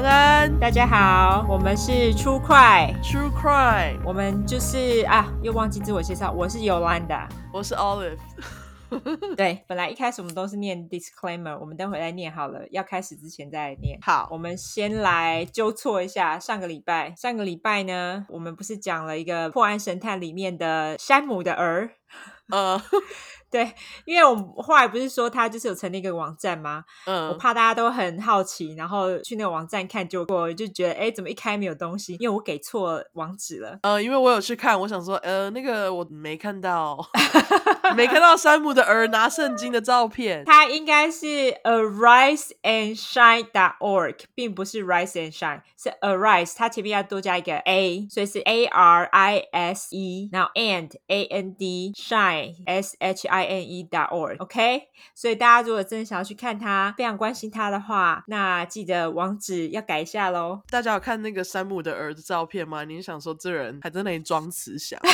安安，大家好，我们是 True Crime True Crime，我们就是啊，又忘记自我介绍，我是 Yolanda，我是 Olive。对，本来一开始我们都是念 Disclaimer，我们等会再念好了，要开始之前再念。好，我们先来纠错一下上个礼拜，上个礼拜呢，我们不是讲了一个破案神探里面的山姆的儿，呃。对，因为我们后来不是说他就是有成立一个网站吗？嗯，我怕大家都很好奇，然后去那个网站看，结果就觉得哎，怎么一开没有东西？因为我给错网址了。呃，因为我有去看，我想说，呃，那个我没看到，没看到山姆的儿拿圣经的照片。它应该是 ariseandshine.org，并不是 rise and shine，是 arise，它前面要多加一个 a，所以是 a r i s e，然后 and a n d shine s h i。I n e dot org，OK，所以大家如果真的想要去看他，非常关心他的话，那记得网址要改一下喽。大家有看那个山姆的儿子照片吗？你想说这人还在那里装慈祥？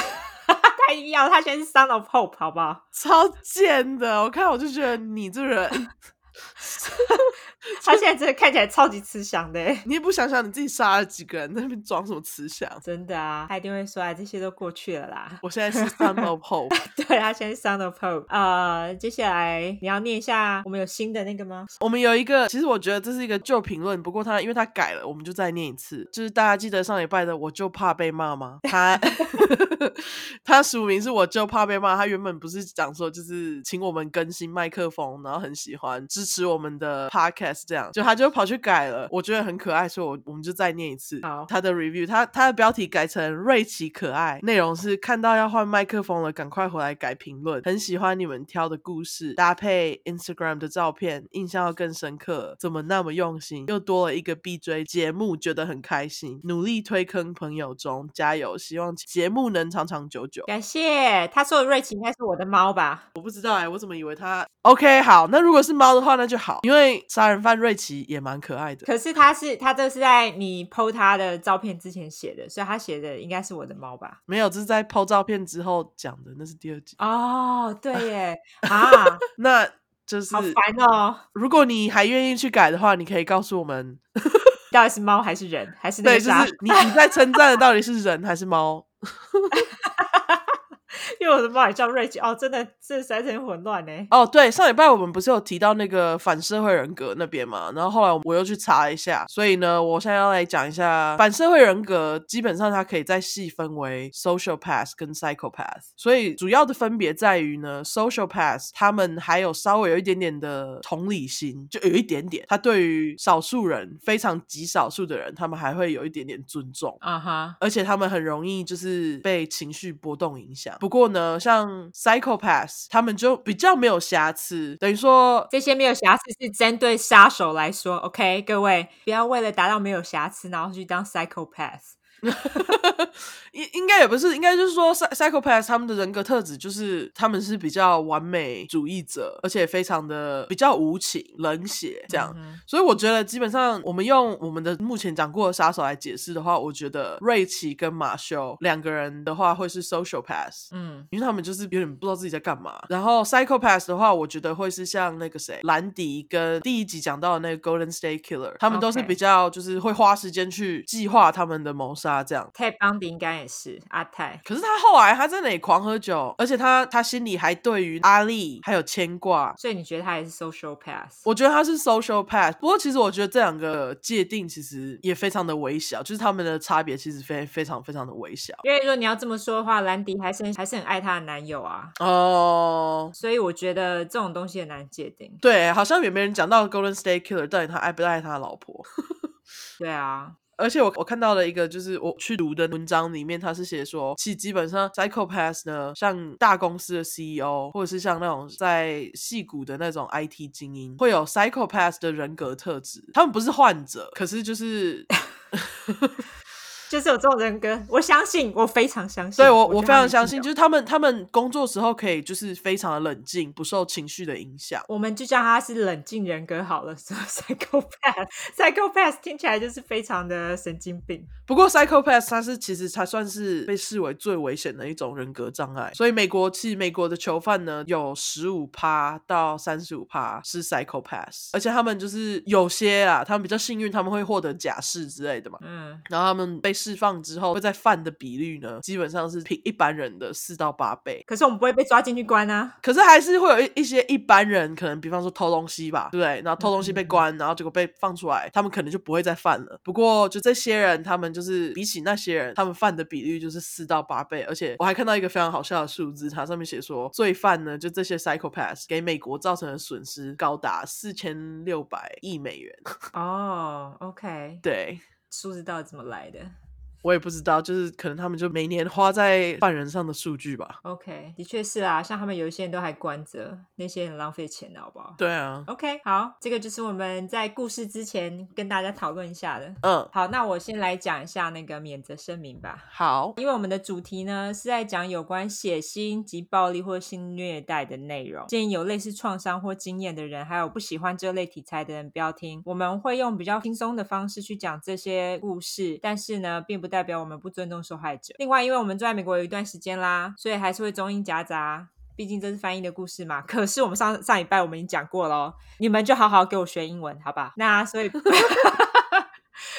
他一定要，他现在是 Son of Hope，好不好？超贱的，我看我就觉得你这人。他现在真的看起来超级慈祥的，你也不想想你自己杀了几个人，在那边装什么慈祥？真的啊，他一定会说啊，这些都过去了啦。我现在是 Son of Hope，对，他现在是 Son of Hope。呃，接下来你要念一下，我们有新的那个吗？我们有一个，其实我觉得这是一个旧评论，不过他因为他改了，我们就再念一次。就是大家记得上礼拜的，我就怕被骂吗？他 他署名是我就怕被骂，他原本不是讲说就是请我们更新麦克风，然后很喜欢支持我们的 Podcast。是这样，就他就跑去改了，我觉得很可爱，所以我我们就再念一次。好，他的 review，他他的标题改成瑞奇可爱，内容是看到要换麦克风了，赶快回来改评论。很喜欢你们挑的故事，搭配 Instagram 的照片，印象要更深刻。怎么那么用心？又多了一个必追节目，觉得很开心。努力推坑朋友中，加油！希望节目能长长久久。感谢。他说的瑞奇应该是我的猫吧？我不知道哎、欸，我怎么以为他？OK，好，那如果是猫的话，那就好，因为杀人。犯瑞奇也蛮可爱的，可是他是他这是在你 PO 他的照片之前写的，所以他写的应该是我的猫吧？没有，这是在 PO 照片之后讲的，那是第二集哦。对耶，啊，那就是好烦哦。如果你还愿意去改的话，你可以告诉我们，到底是猫还是人，还是那？对，就是你你在称赞的到底是人还是猫？因为我的妈也叫瑞奇哦，真的这实在是很混乱呢。哦，对，上礼拜我们不是有提到那个反社会人格那边嘛？然后后来我又去查一下，所以呢，我现在要来讲一下反社会人格，基本上它可以再细分为 social path 跟 psychopath。所以主要的分别在于呢，social path 他们还有稍微有一点点的同理心，就有一点点，他对于少数人非常极少数的人，他们还会有一点点尊重啊哈，uh huh. 而且他们很容易就是被情绪波动影响。不过呢，像 psychopaths，他们就比较没有瑕疵，等于说这些没有瑕疵是针对杀手来说。OK，各位不要为了达到没有瑕疵，然后去当 psychopath。应应该也不是，应该就是说，psychopath 他们的人格特质就是他们是比较完美主义者，而且非常的比较无情、冷血这样。嗯、所以我觉得基本上我们用我们的目前讲过的杀手来解释的话，我觉得瑞奇跟马修两个人的话会是 sociopath，嗯，因为他们就是有点不知道自己在干嘛。然后 psychopath 的话，我觉得会是像那个谁，兰迪跟第一集讲到的那个 Golden State Killer，他们都是比较就是会花时间去计划他们的谋杀。他这样，泰邦迪应该也是阿泰。可是他后来他在那里狂喝酒，而且他他心里还对于阿丽还有牵挂，所以你觉得他也是 social pass？我觉得他是 social pass，。不过其实我觉得这两个界定其实也非常的微小，就是他们的差别其实非非常非常的微小。因为说你要这么说的话，兰迪还是还是很爱他的男友啊。哦，所以我觉得这种东西很难界定。对，好像也没人讲到 Golden State Killer 到底他爱不爱他的老婆。对啊。而且我我看到了一个，就是我去读的文章里面，他是写说，其基本上 psychopath 呢，像大公司的 CEO，或者是像那种在戏骨的那种 IT 精英，会有 psychopath 的人格特质。他们不是患者，可是就是。就是有这种人格，我相信，我非常相信。对我，我我非常相信，就是他们他们工作时候可以就是非常的冷静，不受情绪的影响。我们就叫他是冷静人格好了。Psychopath，Psychopath 听起来就是非常的神经病。不过 Psychopath 它是其实才算是被视为最危险的一种人格障碍。所以美国其实美国的囚犯呢，有十五趴到三十五趴是 Psychopath，而且他们就是有些啊，他们比较幸运，他们会获得假释之类的嘛。嗯，然后他们被释放之后，会再犯的比率呢，基本上是比一般人的四到八倍。可是我们不会被抓进去关啊。可是还是会有一一些一般人，可能比方说偷东西吧，对不对？然后偷东西被关，嗯、然后结果被放出来，他们可能就不会再犯了。不过就这些人，他们就是比起那些人，他们犯的比率就是四到八倍。而且我还看到一个非常好笑的数字，它上面写说，罪犯呢，就这些 psychopaths 给美国造成的损失高达四千六百亿美元。哦、oh，OK，对。数字到底怎么来的？我也不知道，就是可能他们就每年花在犯人上的数据吧。OK，的确是啊，像他们有一些人都还关着，那些很浪费钱的，好不好？对啊。OK，好，这个就是我们在故事之前跟大家讨论一下的。嗯，好，那我先来讲一下那个免责声明吧。好，因为我们的主题呢是在讲有关血腥及暴力或性虐待的内容，建议有类似创伤或经验的人，还有不喜欢这类题材的人不要听。我们会用比较轻松的方式去讲这些故事，但是呢，并不代代表我们不尊重受害者。另外，因为我们住在美国有一段时间啦，所以还是会中英夹杂。毕竟这是翻译的故事嘛。可是我们上上礼拜我们已经讲过了，你们就好好给我学英文，好吧？那所以，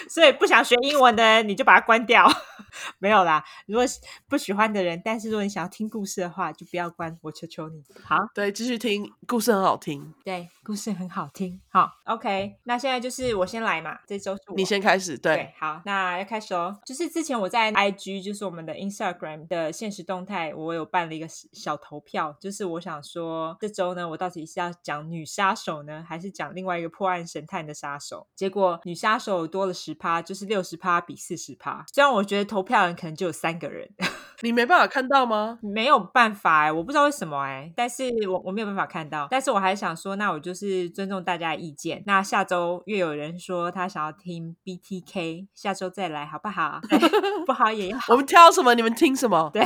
所以不想学英文的人，你就把它关掉。没有啦，如果不喜欢的人，但是如果你想要听故事的话，就不要关，我求求你。好，对，继续听，故事很好听。对，故事很好听。好，OK，那现在就是我先来嘛，这周是我你先开始。对，对，好，那要开始哦。就是之前我在 IG，就是我们的 Instagram 的现实动态，我有办了一个小投票，就是我想说这周呢，我到底是要讲女杀手呢，还是讲另外一个破案神探的杀手？结果女杀手多了十趴，就是六十趴比四十趴。这样我觉得投票人可能就有三个人，你没办法看到吗？没有办法哎，我不知道为什么哎，但是我我没有办法看到，但是我还想说，那我就是尊重大家的意见。那下周又有人说他想要听 BTK，下周再来好不好？不好也要。我们挑什么？你们听什么？对，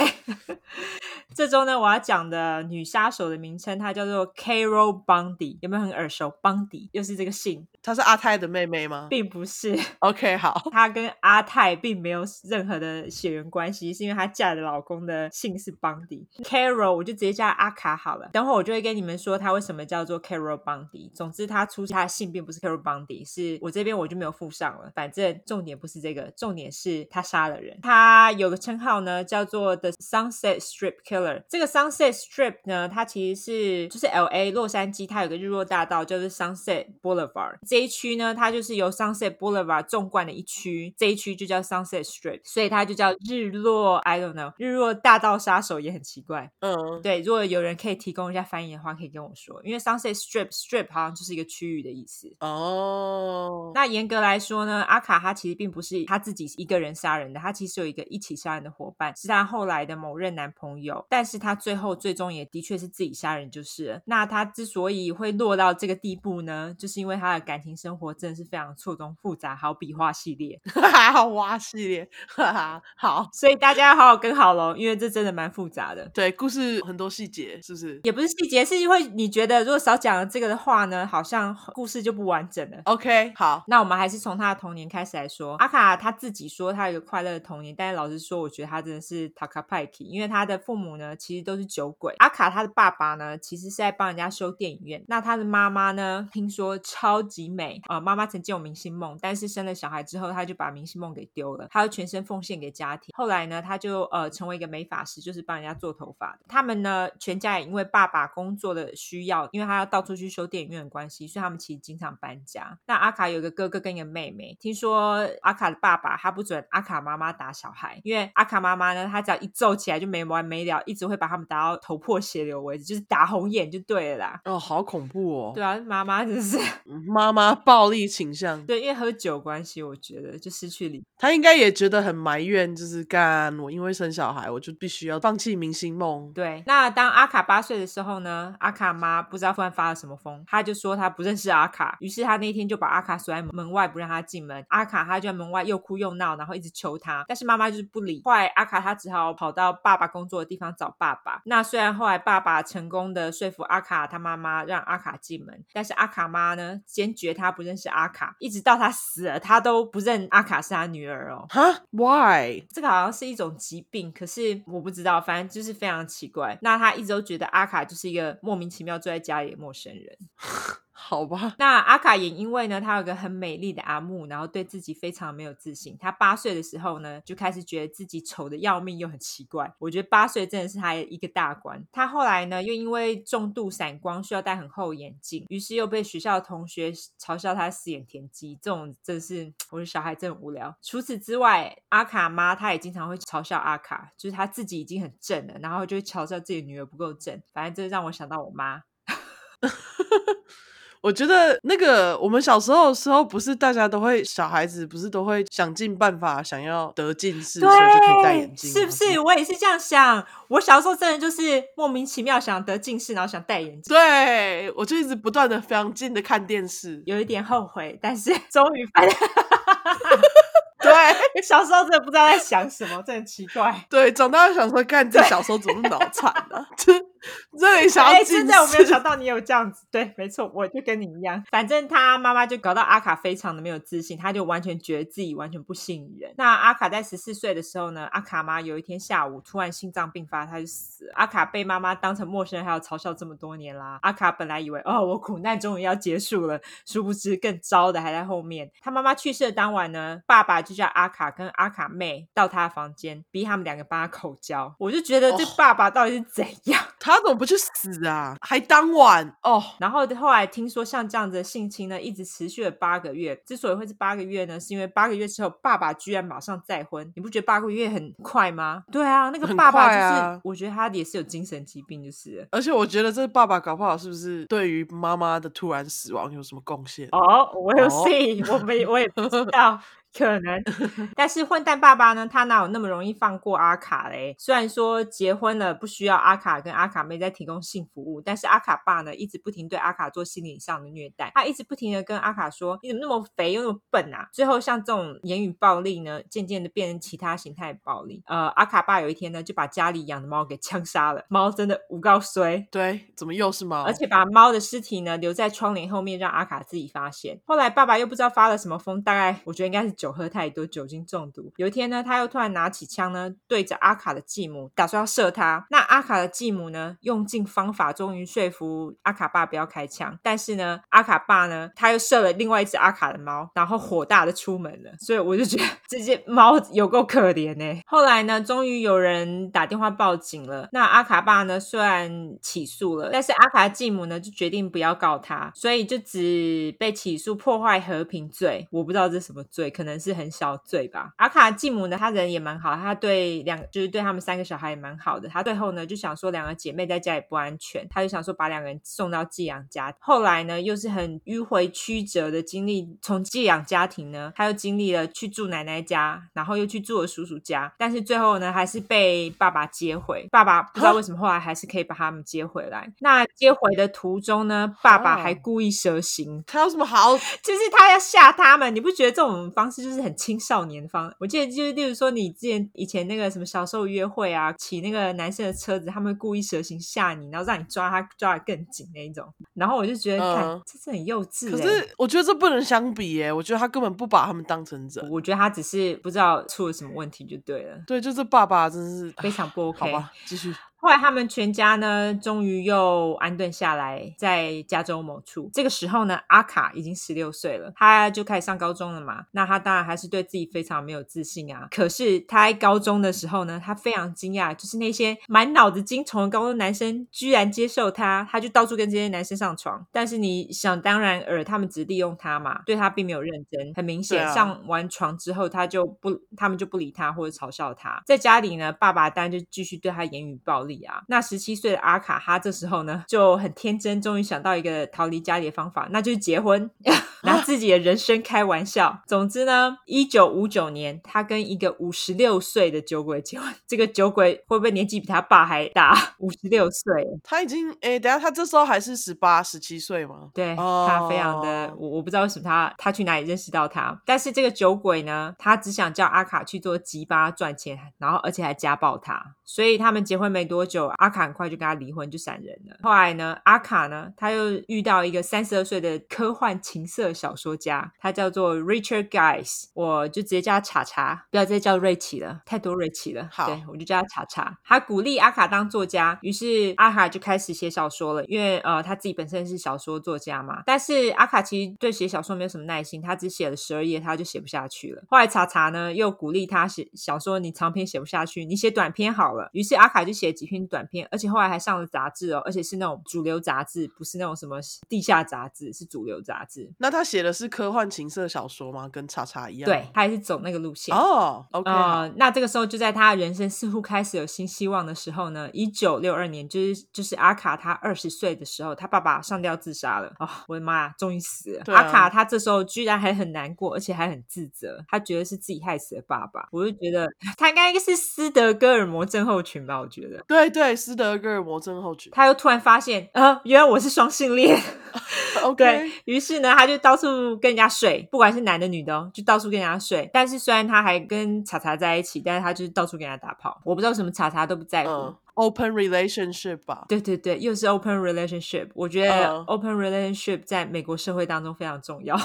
这周呢，我要讲的女杀手的名称，它叫做 Carol Bundy，有没有很耳熟？Bundy 又是这个姓，她是阿泰的妹妹吗？并不是。OK，好，她跟阿泰并没有任何的。血缘关系是因为她嫁的老公的姓是邦迪，Carol 我就直接叫阿卡好了。等会我就会跟你们说她为什么叫做 Carol 邦迪。总之，她出她的姓并不是 Carol 邦迪，是我这边我就没有附上了。反正重点不是这个，重点是她杀了人。她有个称号呢，叫做 The Sunset Strip Killer。这个 Sunset Strip 呢，它其实是就是 LA 洛杉矶，它有个日落大道，叫做 Sunset Boulevard。这一区呢，它就是由 Sunset Boulevard 纵贯的一区，这一区就叫 Sunset Strip，所以它。就叫日落，I don't know，日落大道杀手也很奇怪。嗯，对，如果有人可以提供一下翻译的话，可以跟我说。因为 Sunset Strip，Strip 好像就是一个区域的意思。哦，那严格来说呢，阿卡他其实并不是他自己一个人杀人的，他其实有一个一起杀人的伙伴，是他后来的某任男朋友。但是他最后最终也的确是自己杀人就是了。那他之所以会落到这个地步呢，就是因为他的感情生活真的是非常错综复杂。好，比画系列，还好挖系列，哈哈。好，所以大家要好好跟好喽，因为这真的蛮复杂的。对，故事很多细节，是不是？也不是细节，是因为你觉得如果少讲了这个的话呢，好像故事就不完整了。OK，好，那我们还是从他的童年开始来说。阿卡他自己说他有一个快乐的童年，但是老实说，我觉得他真的是塔卡派克，因为他的父母呢其实都是酒鬼。阿卡他的爸爸呢其实是在帮人家修电影院，那他的妈妈呢听说超级美啊，呃，妈妈曾经有明星梦，但是生了小孩之后，她就把明星梦给丢了，她要全身奉献给家庭。后来呢，她就呃成为一个美发师，就是帮人家做头发。他们呢，全家也因为爸爸工作的需要，因为他要到处去修电影院的关系，所以他们其实经常搬家。那阿卡有一个哥哥跟一个妹妹。听说阿卡的爸爸他不准阿卡妈妈打小孩，因为阿卡妈妈呢，她只要一揍起来就没完没了，一直会把他们打到头破血流为止，就是打红眼就对了啦。哦，好恐怖哦！对啊，妈妈真是妈妈妈暴力倾向。对，因为喝酒关系，我觉得就失去理。他应该也觉得很埋怨，就是干我因为生小孩，我就必须要放弃明星梦。对，那当阿卡八岁的时候呢，阿卡妈不知道突然发了什么疯，他就说他不认识阿卡，于是他那天就把阿卡锁在门外，不让他进门。阿卡他就在门外又哭又闹，然后一直求他，但是妈妈就是不理。后来阿卡他只好跑到爸爸工作的地方找爸爸。那虽然后来爸爸成功的说服阿卡他妈妈让阿卡进门，但是阿卡妈呢坚决他不认识阿卡，一直到他死了，他都不认阿卡是他女儿哦。哈？Why？这个好像是一种疾病，可是我不知道，反正就是非常奇怪。那他一直都觉得阿卡就是一个莫名其妙住在家里的陌生人。好吧，那阿卡也因为呢，他有个很美丽的阿木，然后对自己非常没有自信。他八岁的时候呢，就开始觉得自己丑得要命，又很奇怪。我觉得八岁真的是他一个大关。他后来呢，又因为重度散光，需要戴很厚眼镜，于是又被学校的同学嘲笑他四眼田鸡。这种真是，我的小孩真的无聊。除此之外，阿卡妈她也经常会嘲笑阿卡，就是他自己已经很正了，然后就会嘲笑自己女儿不够正。反正这让我想到我妈。我觉得那个我们小时候的时候，不是大家都会小孩子，不是都会想尽办法想要得近视，所以就可以戴眼镜，是不是？我也是这样想。我小时候真的就是莫名其妙想得近视，然后想戴眼镜。对，我就一直不断的非常近的看电视，有一点后悔，但是 终于发现。对，小时候真的不知道在想什么，真的很奇怪。对，长大想说，干这小时候怎么脑残呢？这想要、欸、现在我没有想到你有这样子，对，没错，我就跟你一样。反正他妈妈就搞到阿卡非常的没有自信，他就完全觉得自己完全不信任。那阿卡在十四岁的时候呢，阿卡妈有一天下午突然心脏病发，他就死了。阿卡被妈妈当成陌生人，还要嘲笑这么多年啦。阿卡本来以为哦，我苦难终于要结束了，殊不知更糟的还在后面。他妈妈去世的当晚呢，爸爸就叫阿卡跟阿卡妹到他的房间，逼他们两个帮他口交。我就觉得这爸爸到底是怎样？哦他怎么不去死啊？还当晚哦。然后后来听说像这样子的性侵呢，一直持续了八个月。之所以会是八个月呢，是因为八个月之后，爸爸居然马上再婚。你不觉得八个月很快吗？对啊，那个爸爸就是，啊、我觉得他也是有精神疾病，就是。而且我觉得这爸爸搞不好是不是对于妈妈的突然死亡有什么贡献？哦，我有 see，我没，我也不知道。可能，但是混蛋爸爸呢？他哪有那么容易放过阿卡嘞？虽然说结婚了不需要阿卡跟阿卡妹再提供性服务，但是阿卡爸呢，一直不停对阿卡做心理上的虐待。他一直不停的跟阿卡说：“你怎么那么肥又那么笨啊？”最后像这种言语暴力呢，渐渐的变成其他形态暴力。呃，阿卡爸有一天呢，就把家里养的猫给枪杀了。猫真的无告衰，对，怎么又是猫？而且把猫的尸体呢留在窗帘后面，让阿卡自己发现。后来爸爸又不知道发了什么疯，大概我觉得应该是。酒喝太多，酒精中毒。有一天呢，他又突然拿起枪呢，对着阿卡的继母，打算要射他。那阿卡的继母呢，用尽方法，终于说服阿卡爸不要开枪。但是呢，阿卡爸呢，他又射了另外一只阿卡的猫，然后火大的出门了。所以我就觉得这些猫有够可怜呢。后来呢，终于有人打电话报警了。那阿卡爸呢，虽然起诉了，但是阿卡的继母呢，就决定不要告他，所以就只被起诉破坏和平罪。我不知道这是什么罪，可能。可能是很小罪吧。阿卡继母呢，她人也蛮好，她对两就是对他们三个小孩也蛮好的。她最后呢就想说两个姐妹在家也不安全，她就想说把两个人送到寄养家。后来呢又是很迂回曲折的经历，从寄养家庭呢她又经历了去住奶奶家，然后又去住了叔叔家，但是最后呢还是被爸爸接回。爸爸不知道为什么后来还是可以把他们接回来。那接回的途中呢，爸爸还故意蛇行，他有什么好？就是他要吓他们，你不觉得这种方式？就是很青少年方，我记得就是，例如说你之前以前那个什么小时候约会啊，骑那个男生的车子，他们会故意蛇形吓你，然后让你抓他抓的更紧那一种。然后我就觉得，看、嗯、这是很幼稚、欸。可是我觉得这不能相比耶，我觉得他根本不把他们当成人。我觉得他只是不知道出了什么问题就对了。对，就是爸爸真是非常不 OK。好吧，继续。后来他们全家呢，终于又安顿下来，在加州某处。这个时候呢，阿卡已经十六岁了，他就开始上高中了嘛。那他当然还是对自己非常没有自信啊。可是他在高中的时候呢，他非常惊讶，就是那些满脑子精虫的高中男生居然接受他，他就到处跟这些男生上床。但是你想当然尔，他们只利用他嘛，对他并没有认真。很明显，上完床之后，他就不，他们就不理他或者嘲笑他。在家里呢，爸爸当然就继续对他言语暴力。那十七岁的阿卡，哈这时候呢就很天真，终于想到一个逃离家里的方法，那就是结婚。拿自己的人生开玩笑。总之呢，一九五九年，他跟一个五十六岁的酒鬼结婚。这个酒鬼会不会年纪比他爸还大？五十六岁，他已经诶，等下他这时候还是十八、十七岁吗？对，oh. 他非常的，我我不知道为什么他他去哪里认识到他。但是这个酒鬼呢，他只想叫阿卡去做吉巴赚钱，然后而且还家暴他。所以他们结婚没多久，阿卡很快就跟他离婚，就闪人了。后来呢，阿卡呢，他又遇到一个三十二岁的科幻情色小说家，他叫做 Richard Guys，我就直接叫他查查，不要再叫瑞奇了，太多瑞奇了。好，对，我就叫他查查。他鼓励阿卡当作家，于是阿卡就开始写小说了。因为呃，他自己本身是小说作家嘛。但是阿卡其实对写小说没有什么耐心，他只写了十二页，他就写不下去了。后来查查呢，又鼓励他写小说，你长篇写不下去，你写短篇好了。于是阿卡就写了几篇短篇，而且后来还上了杂志哦，而且是那种主流杂志，不是那种什么地下杂志，是主流杂志。那他写的是科幻情色小说吗？跟叉叉一样？对，他还是走那个路线哦。Oh, OK，呃，那这个时候就在他人生似乎开始有新希望的时候呢，一九六二年，就是就是阿卡他二十岁的时候，他爸爸上吊自杀了。哦，我的妈呀，终于死了！啊、阿卡他这时候居然还很难过，而且还很自责，他觉得是自己害死了爸爸。我就觉得他应该是斯德哥尔摩症候群吧，我觉得。对对，斯德哥尔摩症候群。他又突然发现，啊、呃，原来我是双性恋。OK，对，于是呢，他就到处跟人家睡，不管是男的女的，就到处跟人家睡。但是虽然他还跟查查在一起，但是他就是到处跟人家打炮。我不知道为什么查查都不在乎。嗯、open relationship 吧。对对对，又是 open relationship。我觉得 open relationship 在美国社会当中非常重要。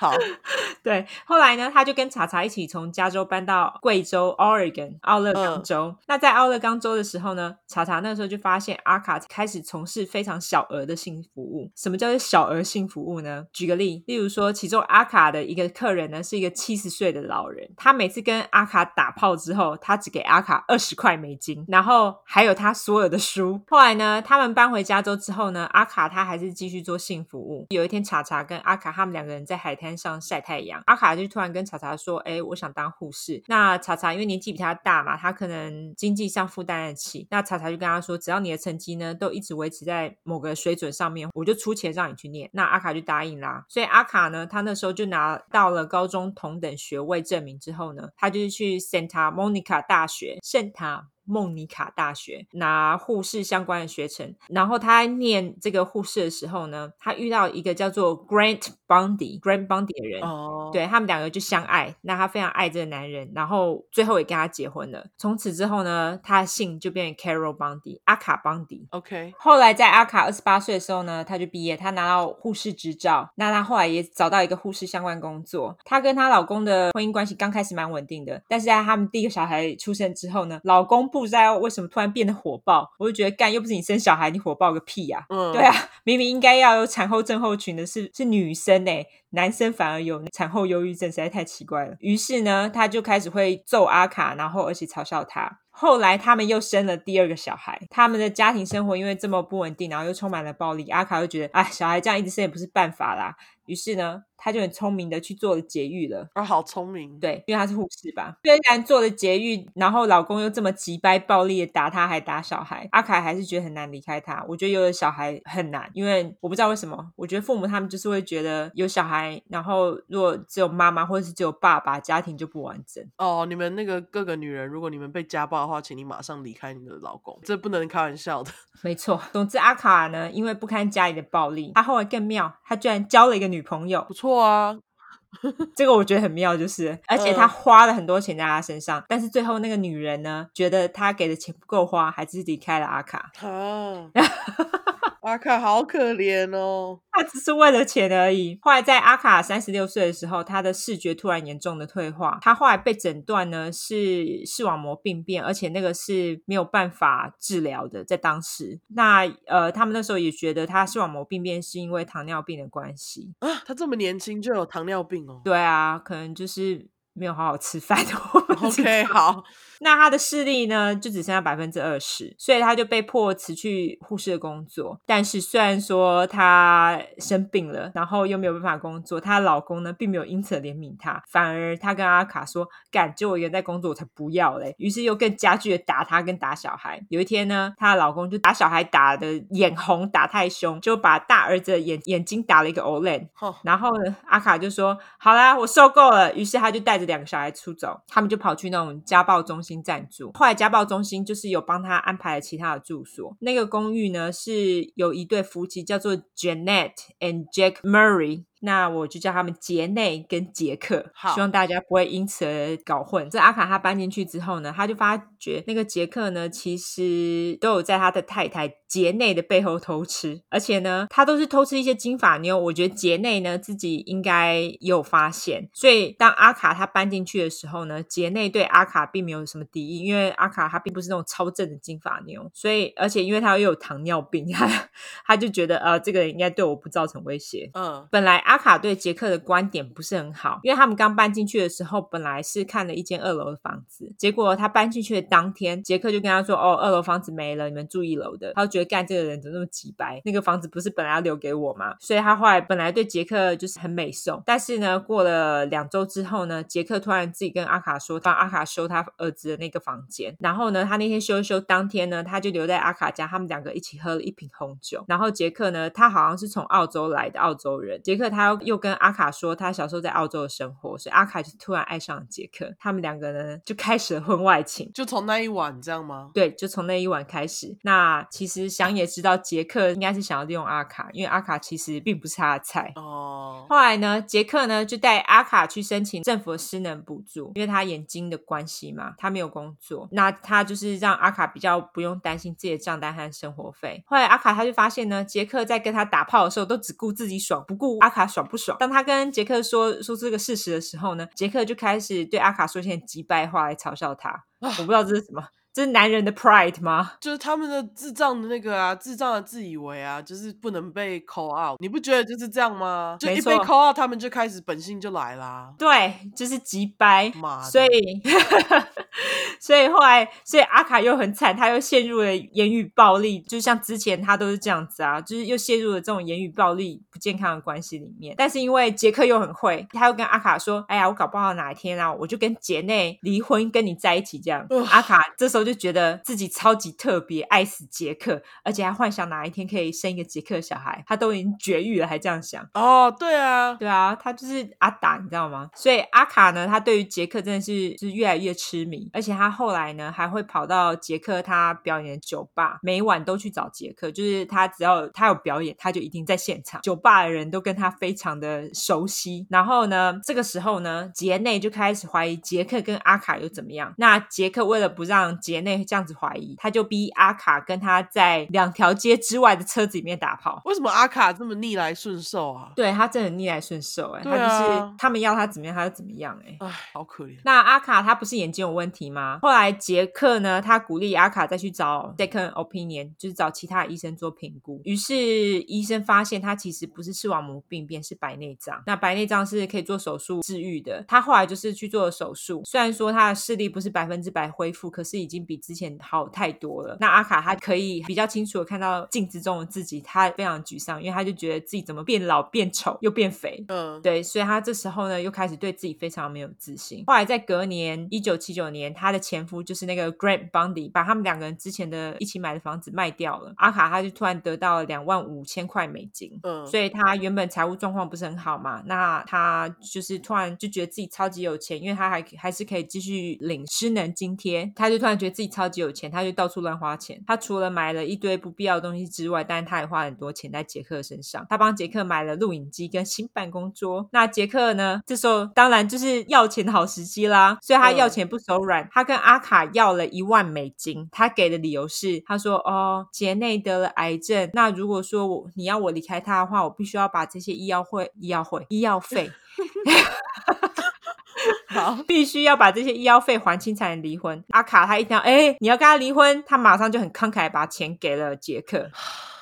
好，对，后来呢，他就跟查查一起从加州搬到贵州 Oregon 奥勒冈州。嗯、那在奥勒冈州的时候呢，查查那时候就发现阿卡开始从事非常小额的性服务。什么叫做小额性服务呢？举个例，例如说，其中阿卡的一个客人呢是一个七十岁的老人，他每次跟阿卡打炮之后，他只给阿卡二十块美金，然后还有他所有的书。后来呢，他们搬回加州之后呢，阿卡他还是继续做性服务。有一天，查查跟阿卡他们两个人在海滩。上晒太阳，阿卡就突然跟查查说：“哎，我想当护士。”那查查因为年纪比他大嘛，他可能经济上负担得起。那查查就跟他说：“只要你的成绩呢都一直维持在某个水准上面，我就出钱让你去念。”那阿卡就答应啦。所以阿卡呢，他那时候就拿到了高中同等学位证明之后呢，他就是去 Santa Monica 大学，圣塔。梦尼卡大学拿护士相关的学程，然后他念这个护士的时候呢，他遇到一个叫做 Grant Bundy，Grant Bundy 的人，oh. 对，他们两个就相爱，那他非常爱这个男人，然后最后也跟他结婚了。从此之后呢，他的姓就变成 Carol Bundy，阿卡邦迪。OK，后来在阿卡二十八岁的时候呢，他就毕业，他拿到护士执照，那他后来也找到一个护士相关工作。她跟她老公的婚姻关系刚开始蛮稳定的，但是在他们第一个小孩出生之后呢，老公不。不知道为什么突然变得火爆，我就觉得干又不是你生小孩，你火爆个屁呀、啊！嗯，对啊，明明应该要有产后症候群的是是女生哎，男生反而有产后忧郁症，实在太奇怪了。于是呢，他就开始会揍阿卡，然后而且嘲笑他。后来他们又生了第二个小孩，他们的家庭生活因为这么不稳定，然后又充满了暴力，阿卡就觉得哎，小孩这样一直生也不是办法啦。于是呢，他就很聪明的去做了节育了。啊，好聪明！对，因为他是护士吧。虽然做了节育，然后老公又这么急掰暴力的打他，还打小孩，阿凯还是觉得很难离开他。我觉得有了小孩很难，因为我不知道为什么。我觉得父母他们就是会觉得有小孩，然后如果只有妈妈或者是只有爸爸，家庭就不完整。哦，你们那个各个女人，如果你们被家暴的话，请你马上离开你的老公，这不能开玩笑的。没错。总之，阿卡呢，因为不堪家里的暴力，他后来更妙，他居然交了一个女。女朋友不错啊，这个我觉得很妙，就是而且他花了很多钱在他身上，但是最后那个女人呢，觉得他给的钱不够花，还是离开了阿卡。啊 阿卡好可怜哦，他只是为了钱而已。后来在阿卡三十六岁的时候，他的视觉突然严重的退化，他后来被诊断呢是视网膜病变，而且那个是没有办法治疗的，在当时。那呃，他们那时候也觉得他视网膜病变是因为糖尿病的关系啊。他这么年轻就有糖尿病哦？对啊，可能就是没有好好吃饭。OK，好。那他的视力呢，就只剩下百分之二十，所以他就被迫辞去护士的工作。但是虽然说他生病了，然后又没有办法工作，她老公呢并没有因此怜悯她，反而他跟阿卡说：“敢，就我一个人在工作，我才不要嘞。”于是又更加剧的打他跟打小孩。有一天呢，她的老公就打小孩打的眼红，打太凶，就把大儿子的眼眼睛打了一个 o l a n。然后呢，阿卡就说：“好啦，我受够了。”于是他就带着两个小孩出走，他们就跑去那种家暴中心。新暂住，后来家暴中心就是有帮他安排了其他的住所。那个公寓呢，是有一对夫妻叫做 Janet and Jack Murray。那我就叫他们杰内跟杰克，希望大家不会因此而搞混。这阿卡他搬进去之后呢，他就发觉那个杰克呢，其实都有在他的太太杰内的背后偷吃，而且呢，他都是偷吃一些金发妞。我觉得杰内呢自己应该也有发现，所以当阿卡他搬进去的时候呢，杰内对阿卡并没有什么敌意，因为阿卡他并不是那种超正的金发妞，所以而且因为他又有糖尿病，他 他就觉得呃，这个人应该对我不造成威胁。嗯，本来。阿卡对杰克的观点不是很好，因为他们刚搬进去的时候，本来是看了一间二楼的房子，结果他搬进去的当天，杰克就跟他说：“哦，二楼房子没了，你们住一楼的。”他就觉得干这个人怎么那么机掰？那个房子不是本来要留给我吗？所以他后来本来对杰克就是很美送，但是呢，过了两周之后呢，杰克突然自己跟阿卡说，帮阿卡修他儿子的那个房间。然后呢，他那天修一修，当天呢，他就留在阿卡家，他们两个一起喝了一瓶红酒。然后杰克呢，他好像是从澳洲来的澳洲人，杰克他。他又跟阿卡说他小时候在澳洲的生活，所以阿卡就突然爱上了杰克，他们两个呢就开始了婚外情，就从那一晚这样吗？对，就从那一晚开始。那其实想也知道，杰克应该是想要利用阿卡，因为阿卡其实并不是他的菜哦。后来呢，杰克呢就带阿卡去申请政府的失能补助，因为他眼睛的关系嘛，他没有工作，那他就是让阿卡比较不用担心自己的账单和生活费。后来阿卡他就发现呢，杰克在跟他打炮的时候都只顾自己爽，不顾阿卡。爽不爽？当他跟杰克说说这个事实的时候呢，杰克就开始对阿卡说一些击败话来嘲笑他。我不知道这是什么。这是男人的 pride 吗？就是他们的智障的那个啊，智障的自以为啊，就是不能被 call out。你不觉得就是这样吗？就一被 call out，他们就开始本性就来啦。对，就是急掰。妈。所以，所以后来，所以阿卡又很惨，他又陷入了言语暴力，就像之前他都是这样子啊，就是又陷入了这种言语暴力不健康的关系里面。但是因为杰克又很会，他又跟阿卡说：“哎呀，我搞不好哪一天啊，我就跟杰内离婚，跟你在一起这样。”阿卡这时候。我就觉得自己超级特别，爱死杰克，而且还幻想哪一天可以生一个杰克小孩。他都已经绝育了，还这样想哦？对啊，对啊，他就是阿达，你知道吗？所以阿卡呢，他对于杰克真的是就是越来越痴迷，而且他后来呢，还会跑到杰克他表演的酒吧，每晚都去找杰克。就是他只要他有表演，他就一定在现场。酒吧的人都跟他非常的熟悉。然后呢，这个时候呢，杰内就开始怀疑杰克跟阿卡又怎么样？那杰克为了不让杰内这样子怀疑，他就逼阿卡跟他在两条街之外的车子里面打炮。为什么阿卡这么逆来顺受啊？对，他真的逆来顺受哎、他就是他们要他怎么样他就怎么样哎，好可怜。那阿卡他不是眼睛有问题吗？后来杰克呢，他鼓励阿卡再去找 second opinion，就是找其他医生做评估。于是医生发现他其实不是视网膜病变，是白内障。那白内障是可以做手术治愈的。他后来就是去做了手术，虽然说他的视力不是百分之百恢复，可是已经比之前。好太多了。那阿卡他可以比较清楚的看到镜子中的自己，他非常沮丧，因为他就觉得自己怎么变老、变丑又变肥。嗯，对，所以他这时候呢又开始对自己非常没有自信。后来在隔年一九七九年，他的前夫就是那个 Grant Bundy，把他们两个人之前的一起买的房子卖掉了。阿卡他就突然得到了两万五千块美金。嗯，所以他原本财务状况不是很好嘛，那他就是突然就觉得自己超级有钱，因为他还还是可以继续领失能津贴，他就突然觉得自己超级。有钱，他就到处乱花钱。他除了买了一堆不必要的东西之外，但是他也花很多钱在杰克身上。他帮杰克买了录影机跟新办公桌。那杰克呢？这时候当然就是要钱的好时机啦，所以他要钱不手软。他跟阿卡要了一万美金。他给的理由是，他说：“哦，杰内得了癌症。那如果说我你要我离开他的话，我必须要把这些医药费、医药费、医药费。” 好，必须要把这些医药费还清才能离婚。阿卡他一听到，哎，你要跟他离婚，他马上就很慷慨，把钱给了杰克。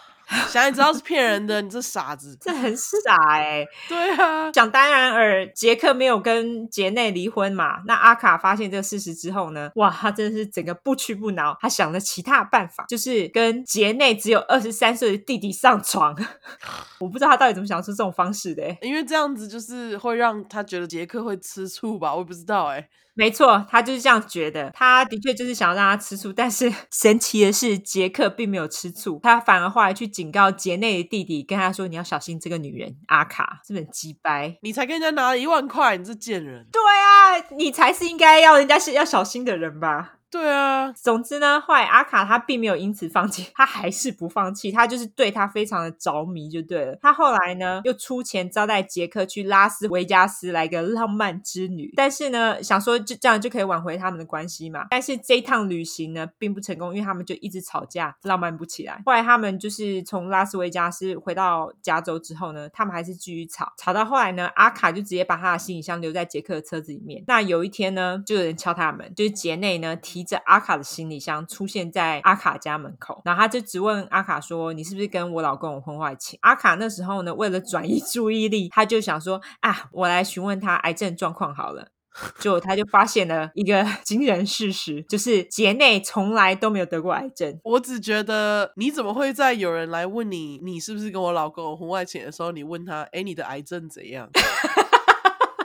想你知道是骗人的，你这傻子，这很傻哎、欸。对啊，想当然尔，杰克没有跟杰内离婚嘛。那阿卡发现这个事实之后呢，哇，他真的是整个不屈不挠。他想了其他办法，就是跟杰内只有二十三岁的弟弟上床。我不知道他到底怎么想出这种方式的、欸，因为这样子就是会让他觉得杰克会吃醋吧？我也不知道哎、欸。没错，他就是这样觉得。他的确就是想要让他吃醋，但是 神奇的是，杰克并没有吃醋，他反而后来去警告杰内的弟弟，跟他说：“你要小心这个女人阿卡，是不是很鸡掰？你才跟人家拿了一万块，你这贱人！对啊，你才是应该要人家是要小心的人吧？”对啊，总之呢，后来阿卡他并没有因此放弃，他还是不放弃，他就是对他非常的着迷，就对了。他后来呢，又出钱招待杰克去拉斯维加斯来个浪漫之旅，但是呢，想说就这样就可以挽回他们的关系嘛。但是这一趟旅行呢，并不成功，因为他们就一直吵架，浪漫不起来。后来他们就是从拉斯维加斯回到加州之后呢，他们还是继续吵，吵到后来呢，阿卡就直接把他的行李箱留在杰克的车子里面。那有一天呢，就有人敲他门，就是杰内呢提。提着阿卡的行李箱出现在阿卡家门口，然后他就质问阿卡说：“你是不是跟我老公有婚外情？”阿卡那时候呢，为了转移注意力，他就想说：“啊，我来询问他癌症状况好了。”就他就发现了一个 惊人事实，就是杰内从来都没有得过癌症。我只觉得你怎么会在有人来问你你是不是跟我老公有婚外情的时候，你问他：“哎，你的癌症怎样？”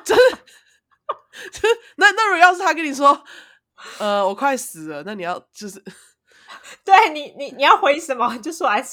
真 的，那那如果要是他跟你说。呃，我快死了，那你要就是，对你，你你要回什么？就说 I'm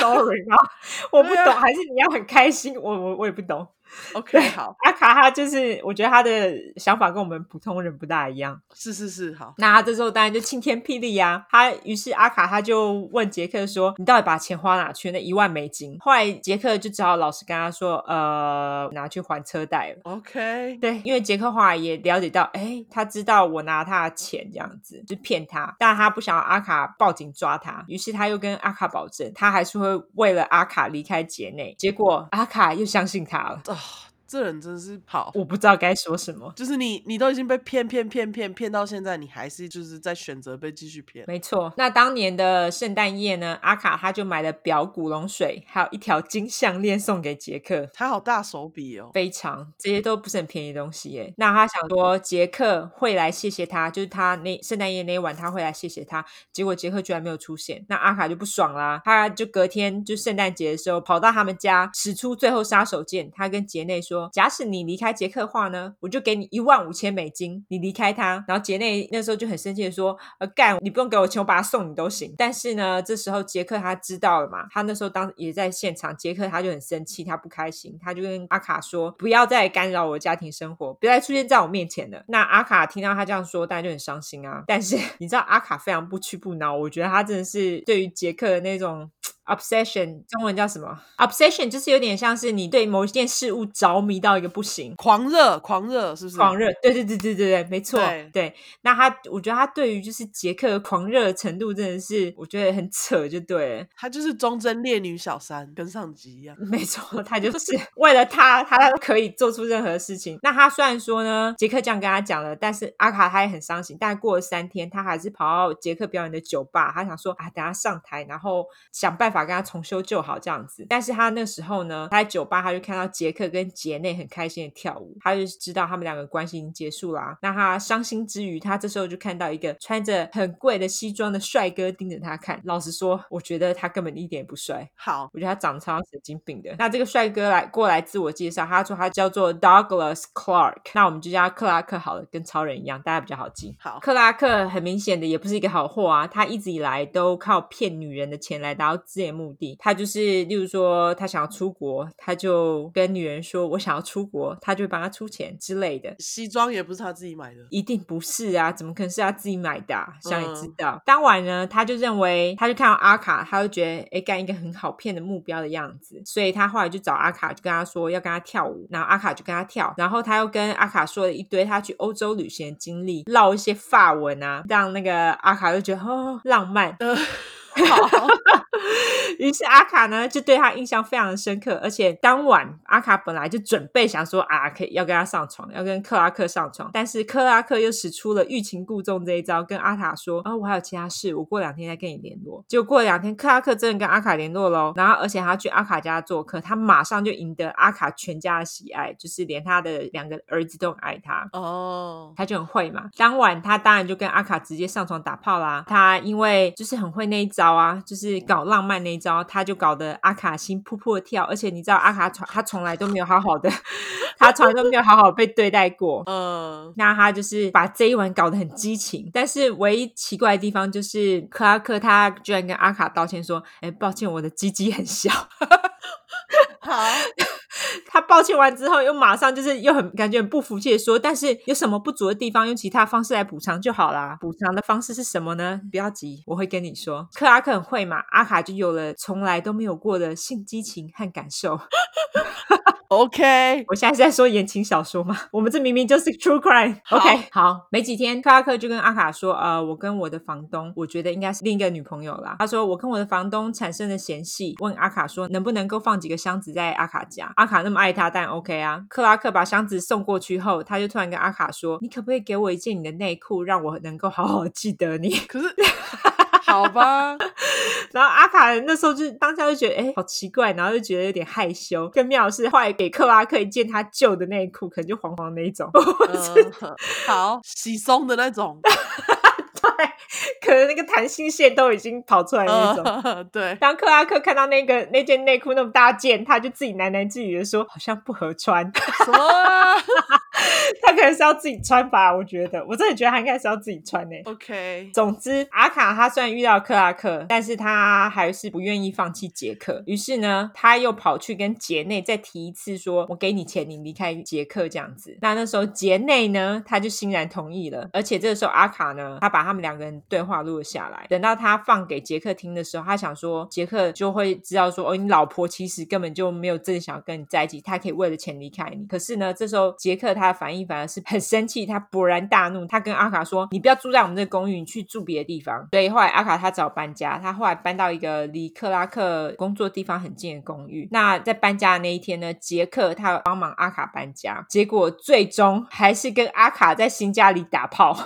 sorry 吗？我不懂，啊、还是你要很开心？我我我也不懂。OK，好，阿卡他就是，我觉得他的想法跟我们普通人不大一样。是是是，好。那他这时候当然就晴天霹雳呀、啊。他于是阿卡他就问杰克说：“你到底把钱花哪去？那一万美金？”后来杰克就只好老实跟他说：“呃，拿去还车贷了。” OK，对，因为杰克后来也了解到，哎，他知道我拿他的钱这样子就骗他，但他不想要阿卡报警抓他，于是他又跟阿卡保证，他还是会为了阿卡离开杰内。结果阿卡又相信他了。Oh, 这人真是好，我不知道该说什么。就是你，你都已经被骗骗骗骗骗到现在，你还是就是在选择被继续骗。没错。那当年的圣诞夜呢？阿卡他就买了表古龙水，还有一条金项链送给杰克。他好大手笔哦，非常，这些都不是很便宜的东西耶。那他想说杰克会来谢谢他，就是他那圣诞夜那一晚他会来谢谢他。结果杰克居然没有出现，那阿卡就不爽啦。他就隔天就圣诞节的时候跑到他们家，使出最后杀手锏，他跟杰内说。假使你离开杰克的话呢，我就给你一万五千美金。你离开他，然后杰内那时候就很生气的说：“呃，干，你不用给我钱，我把他送你都行。”但是呢，这时候杰克他知道了嘛，他那时候当也在现场，杰克他就很生气，他不开心，他就跟阿卡说：“不要再干扰我家庭生活，不要再出现在我面前了。”那阿卡听到他这样说，当然就很伤心啊。但是 你知道阿卡非常不屈不挠，我觉得他真的是对于杰克的那种。Obsession 中文叫什么？Obsession 就是有点像是你对某一件事物着迷到一个不行，狂热，狂热是不是？狂热，对对对对对对，没错，对，对。那他，我觉得他对于就是杰克的狂热的程度真的是，我觉得很扯，就对了。他就是忠贞烈女小三，跟上级一样。没错，他就是为了他，他可以做出任何事情。那他虽然说呢，杰克这样跟他讲了，但是阿卡他也很伤心。但过了三天，他还是跑到杰克表演的酒吧，他想说啊，等他上台，然后想办法。把跟他重修旧好这样子，但是他那时候呢，他在酒吧，他就看到杰克跟杰内很开心的跳舞，他就知道他们两个关系已经结束啦。那他伤心之余，他这时候就看到一个穿着很贵的西装的帅哥盯着他看。老实说，我觉得他根本一点也不帅。好，我觉得他长得超神经病的。那这个帅哥来过来自我介绍，他说他叫做 Douglas Clark，那我们就叫他克拉克好了，跟超人一样，大家比较好记。好，克拉克很明显的也不是一个好货啊，他一直以来都靠骗女人的钱来达到自目的。他就是，例如说，他想要出国，他就跟女人说：“我想要出国。”他就帮他出钱之类的。西装也不是他自己买的，一定不是啊！怎么可能是他自己买的啊？想也知道。嗯。当晚呢，他就认为，他就看到阿卡，他就觉得，哎，干一个很好骗的目标的样子，所以他后来就找阿卡，就跟他说要跟他跳舞。然后阿卡就跟他跳，然后他又跟阿卡说了一堆他去欧洲旅行的经历，唠一些发文啊，让那个阿卡就觉得哦，浪漫。嗯 好，于是阿卡呢就对他印象非常的深刻，而且当晚阿卡本来就准备想说啊，可以要跟他上床，要跟克拉克上床，但是克拉克又使出了欲擒故纵这一招，跟阿卡说啊，我还有其他事，我过两天再跟你联络。结果过了两天，克拉克真的跟阿卡联络喽，然后而且他去阿卡家做客，他马上就赢得阿卡全家的喜爱，就是连他的两个儿子都很爱他哦，他就很会嘛。当晚他当然就跟阿卡直接上床打炮啦，他因为就是很会那一招啊，就是搞浪漫那一招，他就搞得阿卡心扑扑跳，而且你知道阿卡从他从来都没有好好的，他从来都没有好好被对待过，嗯，那他就是把这一晚搞得很激情，但是唯一奇怪的地方就是克拉克他居然跟阿卡道歉说，哎，抱歉，我的鸡鸡很小。好，他抱歉完之后，又马上就是又很感觉很不服气的说，但是有什么不足的地方，用其他方式来补偿就好啦。补偿的方式是什么呢？不要急，我会跟你说。克拉克很会嘛，阿卡就有了从来都没有过的性激情和感受。OK，我现在是在说言情小说吗？我们这明明就是 True Crime。OK，好，没几天，克拉克就跟阿卡说：“呃，我跟我的房东，我觉得应该是另一个女朋友啦。”他说：“我跟我的房东产生了嫌隙，问阿卡说能不能够放几个箱子在阿卡家。阿卡那么爱他，但 OK 啊。”克拉克把箱子送过去后，他就突然跟阿卡说：“你可不可以给我一件你的内裤，让我能够好好记得你？”可是。好吧，然后阿卡那时候就当下就觉得哎，好奇怪，然后就觉得有点害羞。更妙的是，后来给克拉克一件他旧的内裤，可能就黄黄那一种，呃、好洗松的那种。对，可能那个弹性线都已经跑出来那种。呃、对，当克拉克看到那个那件内裤那么大件，他就自己喃喃自语的说：“好像不合穿。”什么？他可能是要自己穿吧？我觉得，我真的觉得他应该是要自己穿呢。OK。总之，阿卡他虽然遇到克拉克，但是他还是不愿意放弃杰克。于是呢，他又跑去跟杰内再提一次说：“我给你钱，你离开杰克这样子。”那那时候杰内呢，他就欣然同意了。而且这个时候，阿卡呢，他把他们两个人对话录了下来。等到他放给杰克听的时候，他想说，杰克就会知道说：“哦，你老婆其实根本就没有真的想要跟你在一起，他可以为了钱离开你。”可是呢，这时候杰克他的反应反而是很生气，他勃然大怒，他跟阿卡说：“你不要住在我们这个公寓，你去住别的地方。”所以后来阿卡他只好搬家，他后来搬到一个离克拉克工作地方很近的公寓。那在搬家的那一天呢，杰克他帮忙阿卡搬家，结果最终还是跟阿卡在新家里打炮。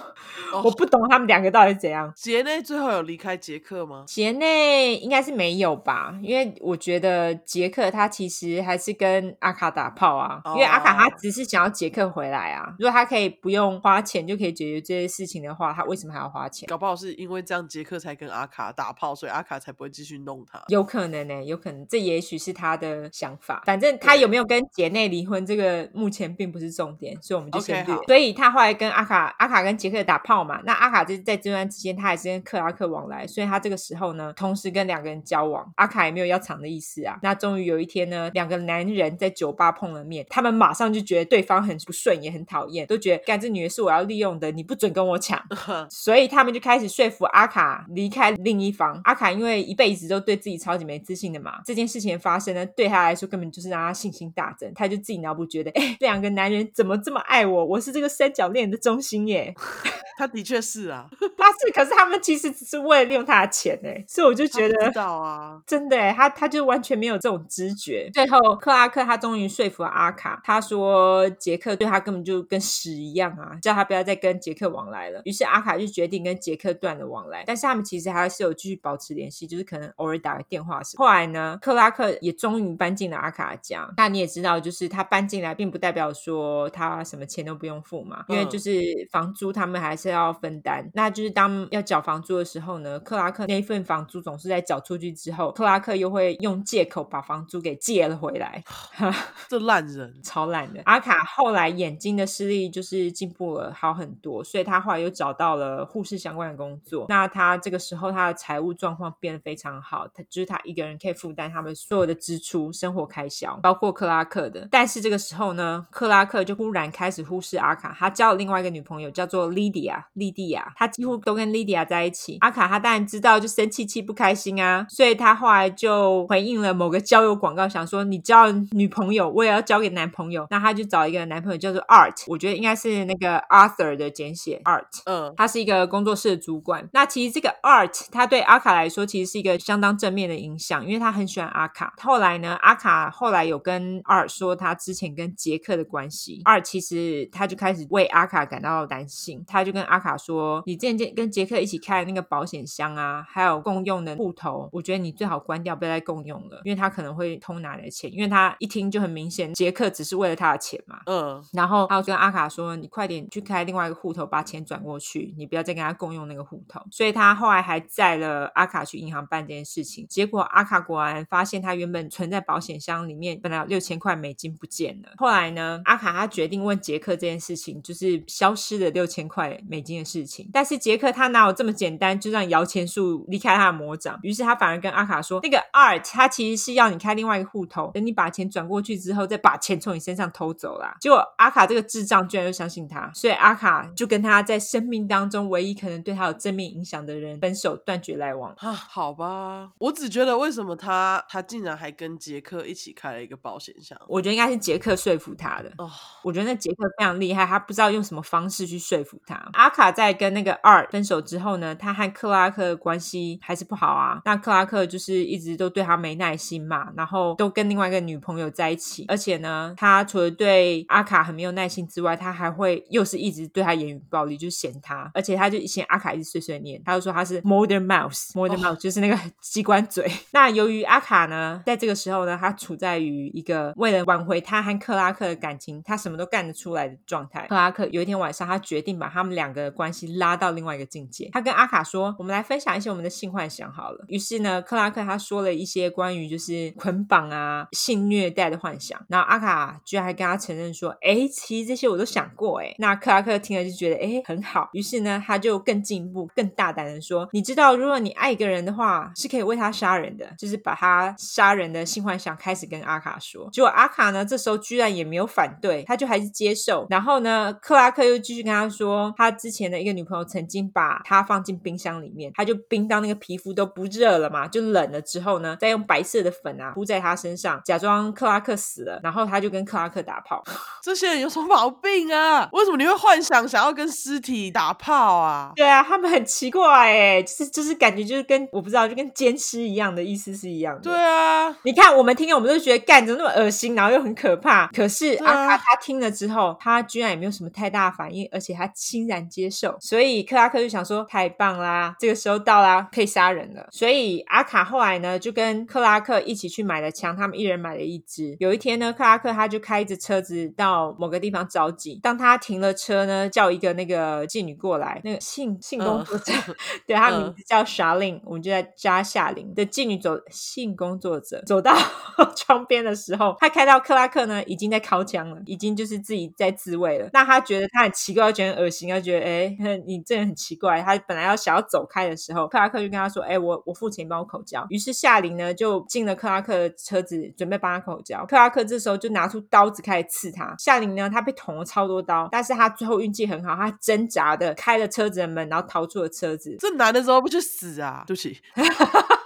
Oh. 我不懂他们两个到底是怎样。杰内最后有离开杰克吗？杰内应该是没有吧，因为我觉得杰克他其实还是跟阿卡打炮啊，oh. 因为阿卡他只是想要杰克回来啊。如果他可以不用花钱就可以解决这些事情的话，他为什么还要花钱？搞不好是因为这样杰克才跟阿卡打炮，所以阿卡才不会继续弄他。有可能呢、欸，有可能，这也许是他的想法。反正他有没有跟杰内离婚，这个目前并不是重点，所以我们就先略。Okay, 所以他后来跟阿卡，阿卡跟杰克打炮嘛，那阿卡就是在这段期间，他还是跟克拉克往来，所以他这个时候呢，同时跟两个人交往。阿卡也没有要藏的意思啊。那终于有一天呢，两个男人在酒吧碰了面，他们马上就觉得对方很不顺，也很讨厌，都觉得干这女的是我要利用的，你不准跟我抢。所以他们就开始说服阿卡离开另一方。阿卡因为一辈子都对自己超级没自信的嘛，这件事情发生呢，对他来说根本就是让他信心大增。他就自己脑补觉得，哎，两个男人怎么这么爱我？我是这个三角恋的中心耶。他的确是啊，他是，可是他们其实只是为了利用他的钱哎，所以我就觉得，知道啊，真的哎，他他就完全没有这种知觉。最后，克拉克他终于说服了阿卡，他说杰克对他根本就跟屎一样啊，叫他不要再跟杰克往来了。于是阿卡就决定跟杰克断了往来，但是他们其实还是有继续保持联系，就是可能偶尔打个电话什么。后来呢，克拉克也终于搬进了阿卡家。那你也知道，就是他搬进来，并不代表说他什么钱都不用付嘛，因为就是房租他们还是要分担。那就是当要缴房租的时候呢，克拉克那一份房租总是在缴出去之后，克拉克又会用借口把房租给借了回来。这烂人，超烂的。阿卡后来眼睛的视力就是进步了好很多，所以他后来又找到了护士相关的工作。那他这个时候他的财务状况变得非常好，他就是他一个人可以负担他们所有的支出、生活开销，包括克拉克的。但是这个时候呢，克拉克就忽然开始忽视阿卡，他交了另外一个女朋友，叫做莉迪亚。莉迪亚，他几乎都跟莉迪亚在一起。阿卡他当然知道，就生气气不开心啊，所以他后来就回应了某个交友广告，想说你交女朋友，我也要交给男朋友。那他就找一个男朋友叫做 Art，我觉得应该是那个 Arthur 的简写 Art。嗯，他是一个工作室的主管。那其实这个 Art 他对阿卡来说其实是一个相当正面的影响，因为他很喜欢阿卡。后来呢，阿卡后来有跟 Art 说他之前跟杰克的关系，Art 其实他就开始为阿卡感到担心，他就跟阿卡说：“你渐渐跟杰克一起开的那个保险箱啊，还有共用的户头，我觉得你最好关掉，不要再共用了，因为他可能会偷拿你的钱。因为他一听就很明显，杰克只是为了他的钱嘛。嗯，然后他就跟阿卡说：你快点去开另外一个户头，把钱转过去，你不要再跟他共用那个户头。所以他后来还载了阿卡去银行办这件事情。结果阿卡果然发现他原本存在保险箱里面本来有六千块美金不见了。后来呢，阿卡他决定问杰克这件事情，就是消失的六千块美金的事情。但是杰克他哪有这么简单就让摇钱树离开他的魔掌？于是他反而跟阿卡说：“那个 Art 他其实是要你开另外一个户头，等你把钱转过去之后，再把钱从你身上偷走啦。”结果阿卡这个智障居然就相信他，所以阿卡就跟他在生命当中唯一可能对他有正面影响的人分手，断绝来往。啊，好吧，我只觉得为什么他他竟然还跟杰克一起开了一个保险箱？我觉得应该是杰克说服他的。哦，我觉得那杰克非常厉害，他不知道用什么方式去说服他。阿卡在跟那个 Art 分手之后呢，他和克拉克的关系还是不好啊。那克拉克就是一直都对他没耐心嘛，然后都跟另外一个女朋友在一起，而且呢，他除了对阿卡很没有耐心之外，他还会又是一直对他言语暴力，就嫌他，而且他就嫌阿卡一直碎碎念，他就说他是 Modern Mouse，Modern Mouse 就是那个 机关嘴。那由于阿卡呢，在这个时候呢，他处在于一个为了挽回他和克拉克的感情，他什么都干得出来的状态。克拉克有一天晚上，他决定把他们两个的关系拉到另外一个境界。他跟阿卡说：“我们来分享一些我们的性幻想好了。”于是呢，克拉克他说了一些关于就是捆绑啊、性虐待的幻想。然后阿卡居然还跟他承认说：“哎，其实这些我都想过。”哎，那克拉克听了就觉得：“哎，很好。”于是呢，他就更进一步、更大胆的说：“你知道，如果你爱一个人的话，是可以为他杀人的。”就是把他杀人的性幻想开始跟阿卡说。结果阿卡呢，这时候居然也没有反对，他就还是接受。然后呢，克拉克又继续跟他说，他之前的一个女朋友曾经把他放进冰箱里面，它就冰到那个皮肤都不热了嘛，就冷了之后呢，再用白色的粉啊敷在他身上，假装克拉克死了，然后他就跟克拉克打炮。这些人有什么毛病啊？为什么你会幻想想要跟尸体打炮啊？对啊，他们很奇怪哎，就是就是感觉就是跟我不知道，就跟奸尸一样的意思是一样的。对啊，你看我们听了，我们都觉得干怎么那么恶心，然后又很可怕。可是阿卡他听了之后，他居然也没有什么太大反应，而且他欣然接受。所以克拉克就想说，太棒啦，这个时候到啦，可以杀人了。所以阿卡后来呢，就跟克拉克一起去买了枪，他们一人买了一支。有一天呢，克拉克他就开着车子到某个地方找妓。当他停了车呢，叫一个那个妓女过来，那个性性工作者，呃、对，他名字叫莎琳，我们就在加夏琳的妓女走性工作者走到 窗边的时候，他看到克拉克呢已经在掏枪了，已经就是自己在自慰了。那他觉得他很奇怪，觉得很恶心，他觉得哎，你这人很奇怪。他本来要想要走开的时候，克拉克就跟他说：“哎，我我付钱帮我口交。”于是夏琳呢就进了克拉克的车子，准备帮他口交。克拉克这时候就拿出刀子开始刺他。夏琳呢，他被捅了超多刀，但是他最后运气很好，他挣扎的开了车子的门，然后逃出了车子。这男的怎么不去死啊？对不起。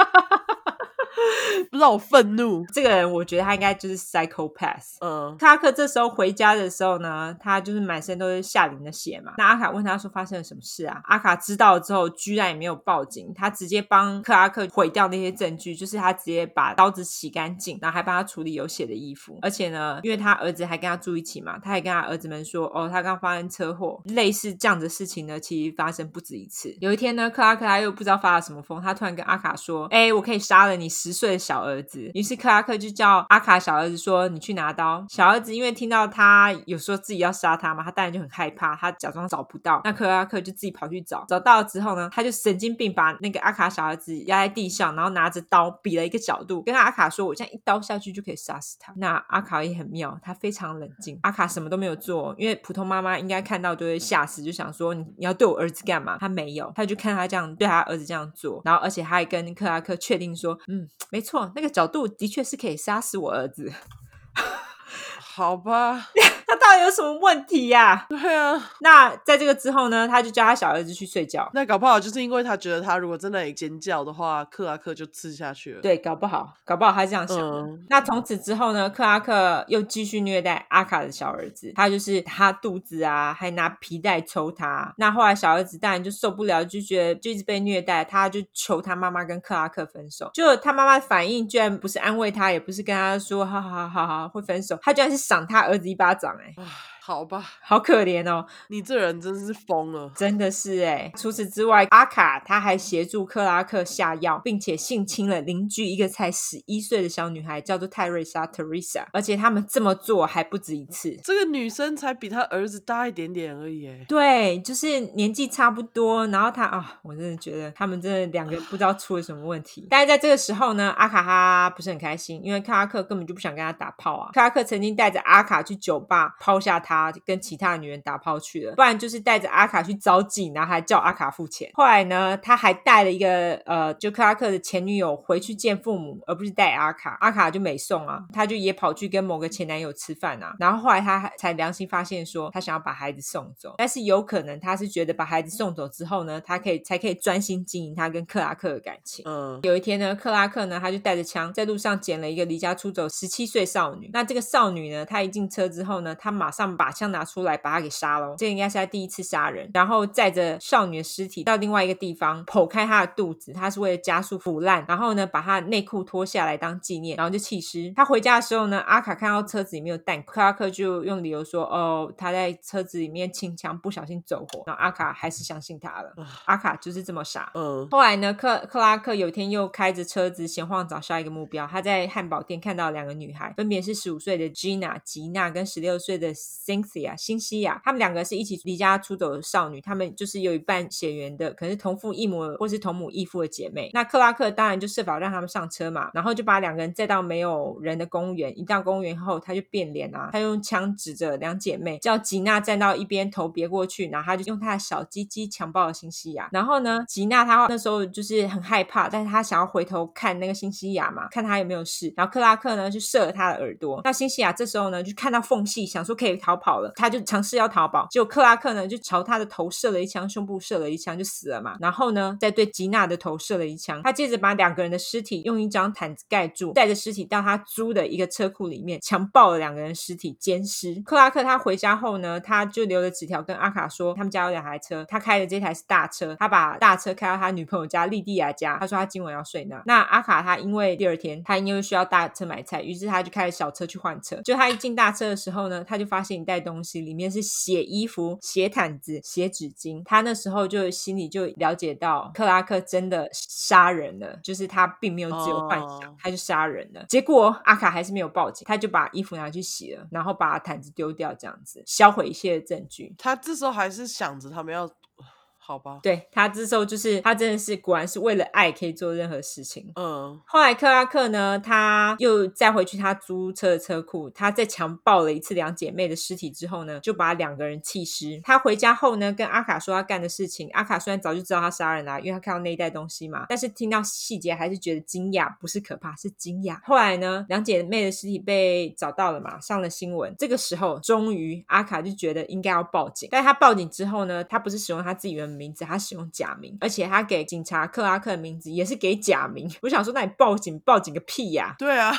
不知道我愤怒。这个人，我觉得他应该就是 psychopath。嗯，克拉克这时候回家的时候呢，他就是满身都是夏琳的血嘛。那阿卡问他说发生了什么事啊？阿卡知道了之后，居然也没有报警，他直接帮克拉克毁掉那些证据，就是他直接把刀子洗干净，然后还帮他处理有血的衣服。而且呢，因为他儿子还跟他住一起嘛，他还跟他儿子们说，哦，他刚发生车祸，类似这样的事情呢，其实发生不止一次。有一天呢，克拉克他又不知道发了什么疯，他突然跟阿卡说，哎，我可以杀了你十十岁的小儿子，于是克拉克就叫阿卡小儿子说：“你去拿刀。”小儿子因为听到他有说自己要杀他嘛，他当然就很害怕，他假装找不到。那克拉克就自己跑去找，找到了之后呢，他就神经病把那个阿卡小儿子压在地上，然后拿着刀比了一个角度，跟阿卡说：“我这样一刀下去就可以杀死他。”那阿卡也很妙，他非常冷静。阿卡什么都没有做，因为普通妈妈应该看到就会吓死，就想说：“你你要对我儿子干嘛？”他没有，他就看他这样对他儿子这样做，然后而且他还跟克拉克确定说：“嗯，没错，那个角度的确是可以杀死我儿子。”好吧，他到底有什么问题呀、啊？对啊，那在这个之后呢，他就叫他小儿子去睡觉。那搞不好就是因为他觉得他如果真的尖叫的话，克拉克就吃下去了。对，搞不好，搞不好他这样想。嗯、那从此之后呢，克拉克又继续虐待阿卡的小儿子，他就是他肚子啊，还拿皮带抽他。那后来小儿子当然就受不了，就觉得就一直被虐待，他就求他妈妈跟克拉克分手。就他妈妈反应居然不是安慰他，也不是跟他说好好好好会分手，他居然是赏他儿子一巴掌、欸，好吧，好可怜哦！你这人真是疯了，真的是哎。除此之外，阿卡他还协助克拉克下药，并且性侵了邻居一个才十一岁的小女孩，叫做泰瑞莎 （Teresa）。而且他们这么做还不止一次。这个女生才比他儿子大一点点而已，哎。对，就是年纪差不多。然后他啊，我真的觉得他们真的两个不知道出了什么问题。但是在这个时候呢，阿卡哈不是很开心，因为克拉克根本就不想跟他打炮啊。克拉克曾经带着阿卡去酒吧抛下他。跟其他女人打炮去了，不然就是带着阿卡去招妓，然后还叫阿卡付钱。后来呢，他还带了一个呃，就克拉克的前女友回去见父母，而不是带阿卡。阿卡就没送啊，他就也跑去跟某个前男友吃饭啊。然后后来他才良心发现，说他想要把孩子送走，但是有可能他是觉得把孩子送走之后呢，他可以才可以专心经营他跟克拉克的感情。嗯，有一天呢，克拉克呢，他就带着枪在路上捡了一个离家出走十七岁少女。那这个少女呢，她一进车之后呢，她马上把枪拿出来把他给杀了，这应该是他第一次杀人。然后载着少女的尸体到另外一个地方，剖开她的肚子，他是为了加速腐烂。然后呢，把她内裤脱下来当纪念，然后就弃尸。他回家的时候呢，阿卡看到车子里面有弹，克拉克就用理由说：“哦，他在车子里面清枪，不小心走火。”然后阿卡还是相信他了。阿卡就是这么傻。嗯。后来呢，克克拉克有一天又开着车子闲晃找下一个目标。他在汉堡店看到两个女孩，分别是十五岁的 Gina 吉娜跟十六岁的 Cynthia 辛西亚，他们两个是一起离家出走的少女，他们就是有一半血缘的，可能是同父异母或是同母异父的姐妹。那克拉克当然就设法让他们上车嘛，然后就把两个人载到没有人的公园。一到公园后，他就变脸啊，他用枪指着两姐妹，叫吉娜站到一边，头别过去，然后他就用他的小鸡鸡强暴了辛西亚。然后呢，吉娜她那时候就是很害怕，但是她想要回头看那个辛西亚嘛，看她有没有事。然后克拉克呢就射了她的耳朵。那辛西亚这时候呢就看到缝隙，想说可以逃跑了，他就尝试要逃跑，结果克拉克呢就朝他的头射了一枪，胸部射了一枪就死了嘛。然后呢，再对吉娜的头射了一枪。他接着把两个人的尸体用一张毯子盖住，带着尸体到他租的一个车库里面，强暴了两个人尸体，奸尸。克拉克他回家后呢，他就留了纸条跟阿卡说，他们家有两台车，他开的这台是大车，他把大车开到他女朋友家莉蒂亚家，他说他今晚要睡那。那阿卡他因为第二天他因为需要大车买菜，于是他就开着小车去换车。就他一进大车的时候呢，他就发现袋东西，里面是写衣服、写毯子、写纸巾。他那时候就心里就了解到，克拉克真的杀人了，就是他并没有只有幻想，他就杀人了。结果阿卡还是没有报警，他就把衣服拿去洗了，然后把毯子丢掉，这样子销毁一切的证据。他这时候还是想着他们要。好吧，对，他这时候就是他真的是果然是为了爱可以做任何事情。嗯，后来克拉克呢，他又再回去他租车的车库，他在强暴了一次两姐妹的尸体之后呢，就把两个人弃尸。他回家后呢，跟阿卡说他干的事情。阿卡虽然早就知道他杀人了，因为他看到那一袋东西嘛，但是听到细节还是觉得惊讶，不是可怕，是惊讶。后来呢，两姐妹的尸体被找到了嘛，上了新闻。这个时候，终于阿卡就觉得应该要报警。但是他报警之后呢，他不是使用他自己原名字，他使用假名，而且他给警察克拉克的名字也是给假名。我想说，那你报警报警个屁呀！对啊。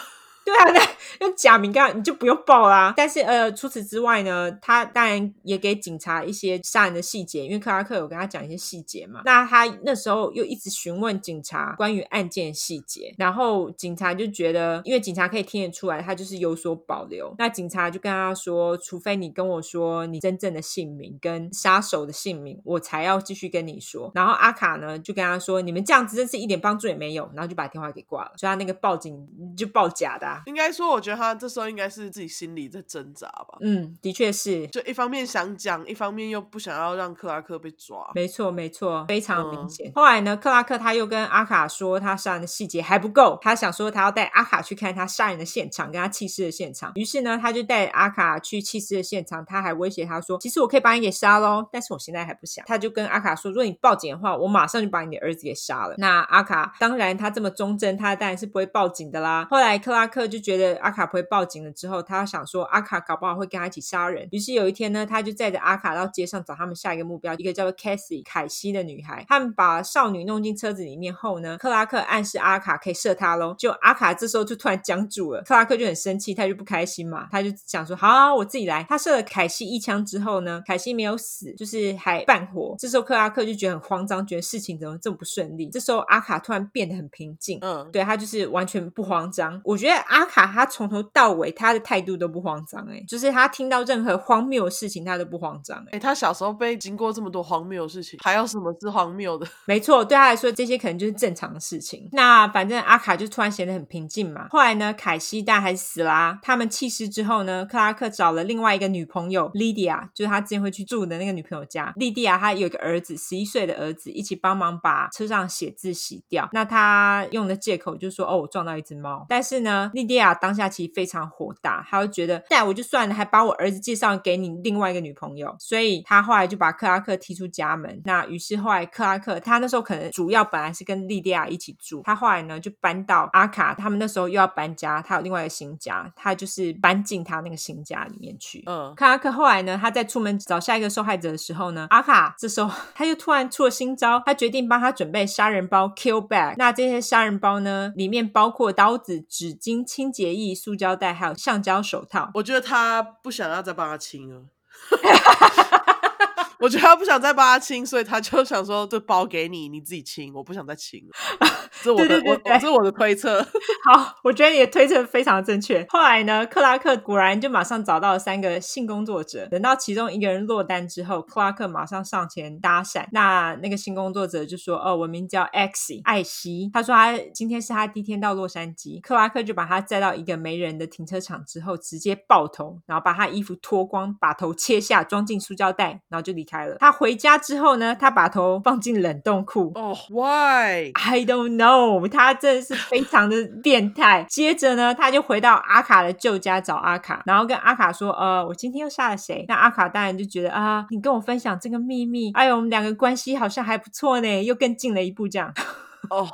对啊，那用假名干你就不用报啦。但是呃，除此之外呢，他当然也给警察一些杀人的细节，因为克拉克有跟他讲一些细节嘛。那他那时候又一直询问警察关于案件细节，然后警察就觉得，因为警察可以听得出来，他就是有所保留。那警察就跟他说，除非你跟我说你真正的姓名跟杀手的姓名，我才要继续跟你说。然后阿卡呢就跟他说，你们这样子真是一点帮助也没有，然后就把电话给挂了。所以他那个报警就报假的啊。应该说，我觉得他这时候应该是自己心里在挣扎吧。嗯，的确是，就一方面想讲，一方面又不想要让克拉克被抓。没错，没错，非常明显。嗯、后来呢，克拉克他又跟阿卡说，他杀人的细节还不够，他想说他要带阿卡去看他杀人的现场，跟他弃尸的现场。于是呢，他就带阿卡去弃尸的现场，他还威胁他说，其实我可以把你给杀喽，但是我现在还不想。他就跟阿卡说，如果你报警的话，我马上就把你的儿子给杀了。那阿卡当然他这么忠贞，他当然是不会报警的啦。后来克拉克克就觉得阿卡不会报警了之后，他想说阿卡搞不好会跟他一起杀人。于是有一天呢，他就载着阿卡到街上找他们下一个目标，一个叫做 Cassie 凯西的女孩。他们把少女弄进车子里面后呢，克拉克暗示阿卡可以射她喽。就阿卡这时候就突然僵住了，克拉克就很生气，他就不开心嘛，他就想说好，好，我自己来。他射了凯西一枪之后呢，凯西没有死，就是还半活。这时候克拉克就觉得很慌张，觉得事情怎么这么不顺利。这时候阿卡突然变得很平静，嗯，对，他就是完全不慌张。我觉得阿卡他从头到尾他的态度都不慌张，哎，就是他听到任何荒谬的事情他都不慌张，哎，他小时候被经过这么多荒谬的事情，还有什么是荒谬的？没错，对他来说这些可能就是正常的事情。那反正阿卡就突然显得很平静嘛。后来呢，凯西但还是死啦、啊。他们弃尸之后呢，克拉克找了另外一个女朋友莉迪亚，就是他之前会去住的那个女朋友家。莉迪亚她有一个儿子，十一岁的儿子，一起帮忙把车上写字洗掉。那他用的借口就是说，哦，我撞到一只猫。但是呢，莉迪亚当下其实非常火大，她就觉得，那我就算了，还把我儿子介绍给你另外一个女朋友。所以她后来就把克拉克踢出家门。那于是后来克拉克他那时候可能主要本来是跟莉迪亚一起住，他后来呢就搬到阿卡，他们那时候又要搬家，他有另外一个新家，他就是搬进他那个新家里面去。嗯，克拉克后来呢，他在出门找下一个受害者的时候呢，阿卡这时候他就突然出了新招，他决定帮他准备杀人包 kill bag。那这些杀人包呢，里面包括刀子、纸巾、清洁液、塑胶袋，还有橡胶手套。我觉得他不想要再帮他清了。我觉得他不想再帮他清，所以他就想说，这包给你，你自己清，我不想再清了。这是我的，对对对对，我，这是我的推测。好，我觉得你的推测非常正确。后来呢，克拉克果然就马上找到了三个性工作者。等到其中一个人落单之后，克拉克马上上前搭讪。那那个性工作者就说：“哦，我名叫 X 艾希。”他说他今天是他第一天到洛杉矶。克拉克就把他载到一个没人的停车场之后，直接爆头，然后把他衣服脱光，把头切下，装进塑胶袋，然后就离开了。他回家之后呢，他把头放进冷冻库。哦、oh，Why？I don't know。他真的是非常的变态。接着呢，他就回到阿卡的旧家找阿卡，然后跟阿卡说：“呃，我今天又杀了谁？”那阿卡当然就觉得啊，你跟我分享这个秘密，哎呦，我们两个关系好像还不错呢，又更近了一步这样。哦。Oh.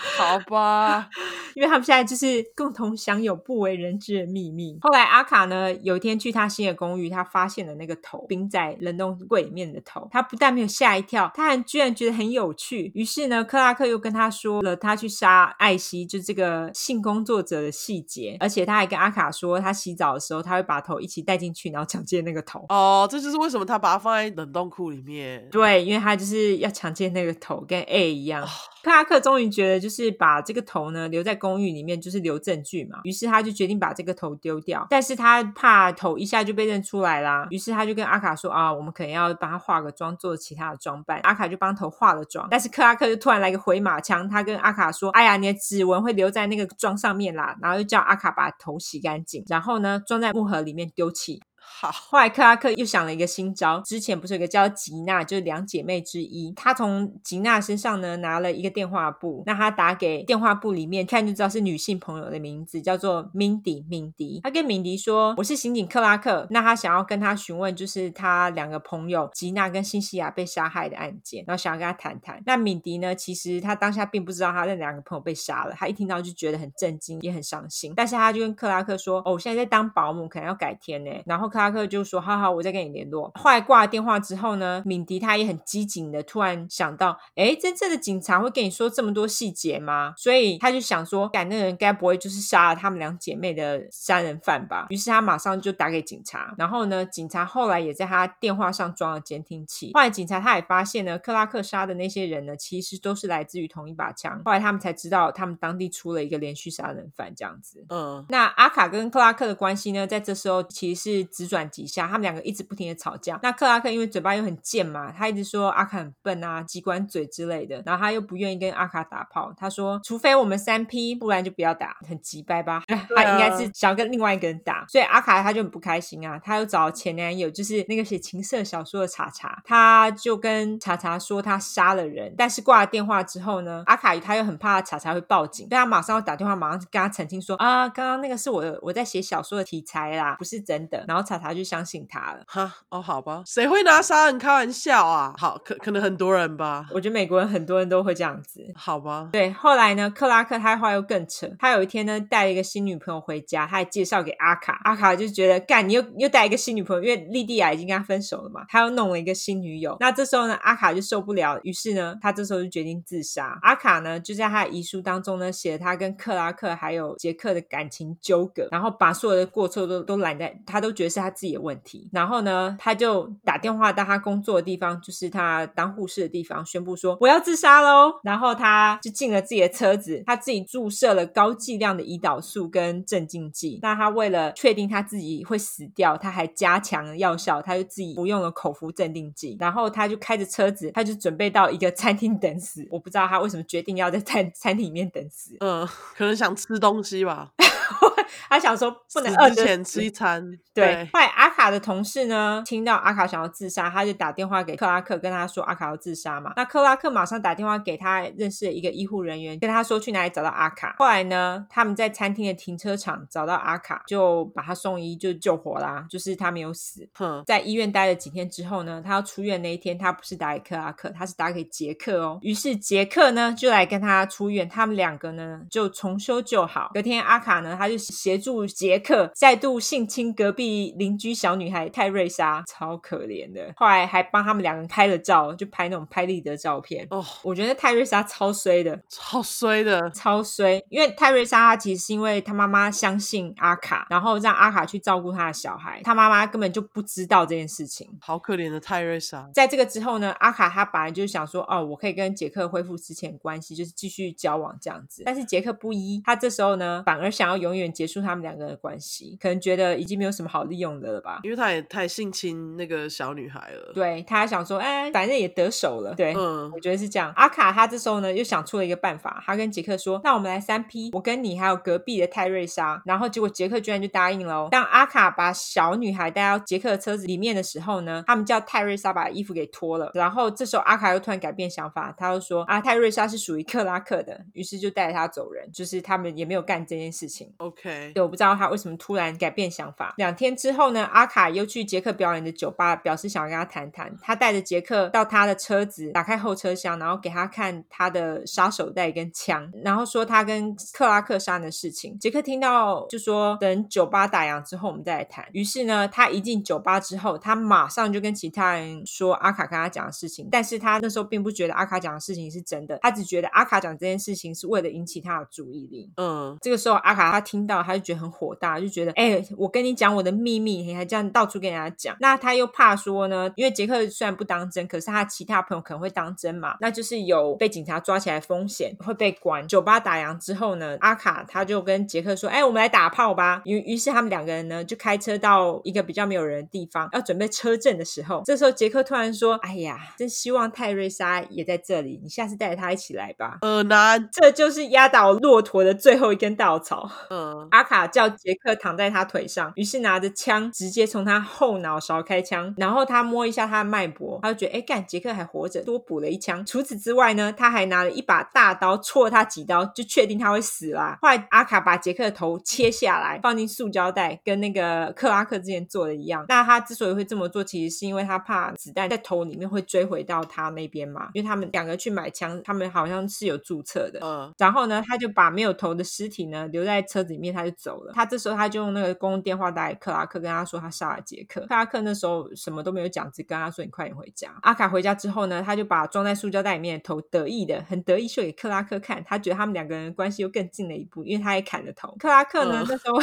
好吧，因为他们现在就是共同享有不为人知的秘密。后来阿卡呢，有一天去他新的公寓，他发现了那个头冰在冷冻柜里面的头。他不但没有吓一跳，他还居然觉得很有趣。于是呢，克拉克又跟他说了他去杀艾希，就这个性工作者的细节。而且他还跟阿卡说，他洗澡的时候他会把头一起带进去，然后强奸那个头。哦，这就是为什么他把它放在冷冻库里面。对，因为他就是要强奸那个头，跟 A 一样。哦克拉克终于觉得，是把这个头呢留在公寓里面，就是留证据嘛。于是他就决定把这个头丢掉，但是他怕头一下就被认出来啦。于是他就跟阿卡说啊，我们可能要帮他化个妆，做其他的装扮。阿卡就帮头化了妆，但是克拉克就突然来个回马枪，他跟阿卡说：“哎呀，你的指纹会留在那个妆上面啦。”然后又叫阿卡把头洗干净，然后呢装在木盒里面丢弃。好，后来克拉克又想了一个新招。之前不是有个叫吉娜，就是两姐妹之一。她从吉娜身上呢拿了一个电话簿，那她打给电话簿里面看就知道是女性朋友的名字，叫做 Mindy 敏迪。她跟敏迪说：“我是刑警克拉克。”那她想要跟她询问，就是她两个朋友吉娜跟辛西亚被杀害的案件，然后想要跟她谈谈。那敏迪呢，其实她当下并不知道她那两个朋友被杀了，她一听到就觉得很震惊，也很伤心。但是她就跟克拉克说：“哦，我现在在当保姆，可能要改天呢。”然后克拉。克就说：“好好，我再跟你联络。”后来挂了电话之后呢，敏迪他也很机警的突然想到：“哎，真正的警察会跟你说这么多细节吗？”所以他就想说：“赶那个人该不会就是杀了他们两姐妹的杀人犯吧？”于是他马上就打给警察。然后呢，警察后来也在他电话上装了监听器。后来警察他也发现呢，克拉克杀的那些人呢，其实都是来自于同一把枪。后来他们才知道，他们当地出了一个连续杀人犯这样子。嗯，那阿卡跟克拉克的关系呢，在这时候其实是直转。几下，他们两个一直不停的吵架。那克拉克因为嘴巴又很贱嘛，他一直说阿卡很笨啊，机关嘴之类的。然后他又不愿意跟阿卡打炮，他说除非我们三 P，不然就不要打，很急掰吧？啊、他应该是想要跟另外一个人打，所以阿卡他就很不开心啊。他又找前男友，就是那个写情色小说的查查，他就跟查查说他杀了人。但是挂了电话之后呢，阿卡他又很怕查查会报警，所以他马上要打电话，马上跟他澄清说啊，刚刚那个是我我在写小说的题材啦，不是真的。然后查查就相信他了。哈，哦，好吧，谁会拿杀人开玩笑啊？好，可可能很多人吧。我觉得美国人很多人都会这样子。好吧。对，后来呢，克拉克他话又更扯，他有一天呢带了一个新女朋友回家，他还介绍给阿卡，阿卡就觉得干，你又又带一个新女朋友，因为莉蒂亚已经跟他分手了嘛，他又弄了一个新女友。那这时候呢，阿卡就受不了，于是呢，他这时候就决定自杀。阿卡呢就在他的遗书当中呢写了他跟克拉克还有杰克的感情纠葛，然后把所有的过错都都揽在，他都觉得是他自己的问题。然后呢，他就打电话到他工作的地方，就是他当护士的地方，宣布说我要自杀喽。然后他就进了自己的车子，他自己注射了高剂量的胰岛素跟镇静剂。那他为了确定他自己会死掉，他还加强了药效，他就自己服用了口服镇定剂。然后他就开着车子，他就准备到一个餐厅等死。我不知道他为什么决定要在餐餐厅里面等死。嗯，可能想吃东西吧。他想说不能饿之前吃一餐。对，对后来阿卡的同事呢，听到阿卡想要自杀，他就打电话给克拉克，跟他说阿卡要自杀嘛。那克拉克马上打电话给他认识的一个医护人员，跟他说去哪里找到阿卡。后来呢，他们在餐厅的停车场找到阿卡，就把他送医，就救活啦。就是他没有死。哼，在医院待了几天之后呢，他要出院那一天，他不是打给克拉克，他是打给杰克哦。于是杰克呢就来跟他出院，他们两个呢就重修旧好。隔天阿卡呢，他就协助杰克再度性侵隔壁邻居小女孩泰瑞莎，超可怜的。后来还帮他们两个人拍了照，就拍那种拍立得照片。哦，我觉得泰瑞莎超衰的，超衰的，超衰。因为泰瑞莎她其实是因为她妈妈相信阿卡，然后让阿卡去照顾她的小孩，她妈妈根本就不知道这件事情。好可怜的泰瑞莎。在这个之后呢，阿卡他本来就是想说，哦，我可以跟杰克恢复之前关系，就是继续交往这样子。但是杰克不依，他这时候呢，反而想要永远结束他们两个的关系，可能觉得已经没有什么好利用的了吧？因为他也太性侵那个小女孩了。对，他还想说，哎，反正也得手了。对，嗯，我觉得是这样。阿卡他这时候呢，又想出了一个办法，他跟杰克说：“那我们来三 P，我跟你还有隔壁的泰瑞莎。”然后结果杰克居然就答应了哦。当阿卡把小女孩带到杰克的车子里面的时候呢，他们叫泰瑞莎把衣服给脱了。然后这时候阿卡又突然改变想法，他又说：“啊，泰瑞莎是属于克拉克的。”于是就带着他走人，就是他们也没有干这件事情。OK，对，我不知道他为什么突然改变想法。两天之后呢，阿卡又去杰克表演的酒吧，表示想要跟他谈谈。他带着杰克到他的车子，打开后车厢，然后给他看他的杀手袋跟枪，然后说他跟克拉克山的事情。杰克听到就说等酒吧打烊之后我们再来谈。于是呢，他一进酒吧之后，他马上就跟其他人说阿卡跟他讲的事情。但是他那时候并不觉得阿卡讲的事情是真的，他只觉得阿卡讲这件事情是为了引起他的注意力。嗯，这个时候阿卡他听到，他就觉得很火大，就觉得哎、欸，我跟你讲我的秘密，你还这样到处跟人家讲。那他又怕说呢，因为杰克虽然不当真，可是他其他朋友可能会当真嘛，那就是有被警察抓起来风险，会被关。酒吧打烊之后呢，阿卡他就跟杰克说：“哎、欸，我们来打炮吧。”于于是他们两个人呢就开车到一个比较没有人的地方，要准备车震的时候，这时候杰克突然说：“哎呀，真希望泰瑞莎也在这里，你下次带着他一起来吧。”呃，难，这就是压倒骆驼的最后一根稻草。嗯，阿卡叫杰克躺在他腿上，于是拿着枪直接从他后脑勺开枪，然后他摸一下他的脉搏，他就觉得哎，干，杰克还活着，多补了一枪。除此之外呢，他还拿了一把大刀戳了他几刀，就确定他会死啦。后来阿卡把杰克的头切下来，放进塑胶袋，跟那个克拉克之前做的一样。那他之所以会这么做，其实是因为他怕子弹在头里面会追回到他那边嘛，因为他们两个去买枪，他们好像是有注册的。嗯，然后呢，他就把没有头的尸体呢留在车子里面，他就走了。他这时候他就用那个公用电话打给克拉克，跟他说他杀了杰克。克拉克那时候什么都没有讲，只跟他说你快点回家。阿卡回家之后呢，他就把装在塑胶袋里面的头得意的很得意秀给克拉克看，他觉得他们两个人关系又更近了一步，因为他也砍了头。克拉克呢、嗯、那时候，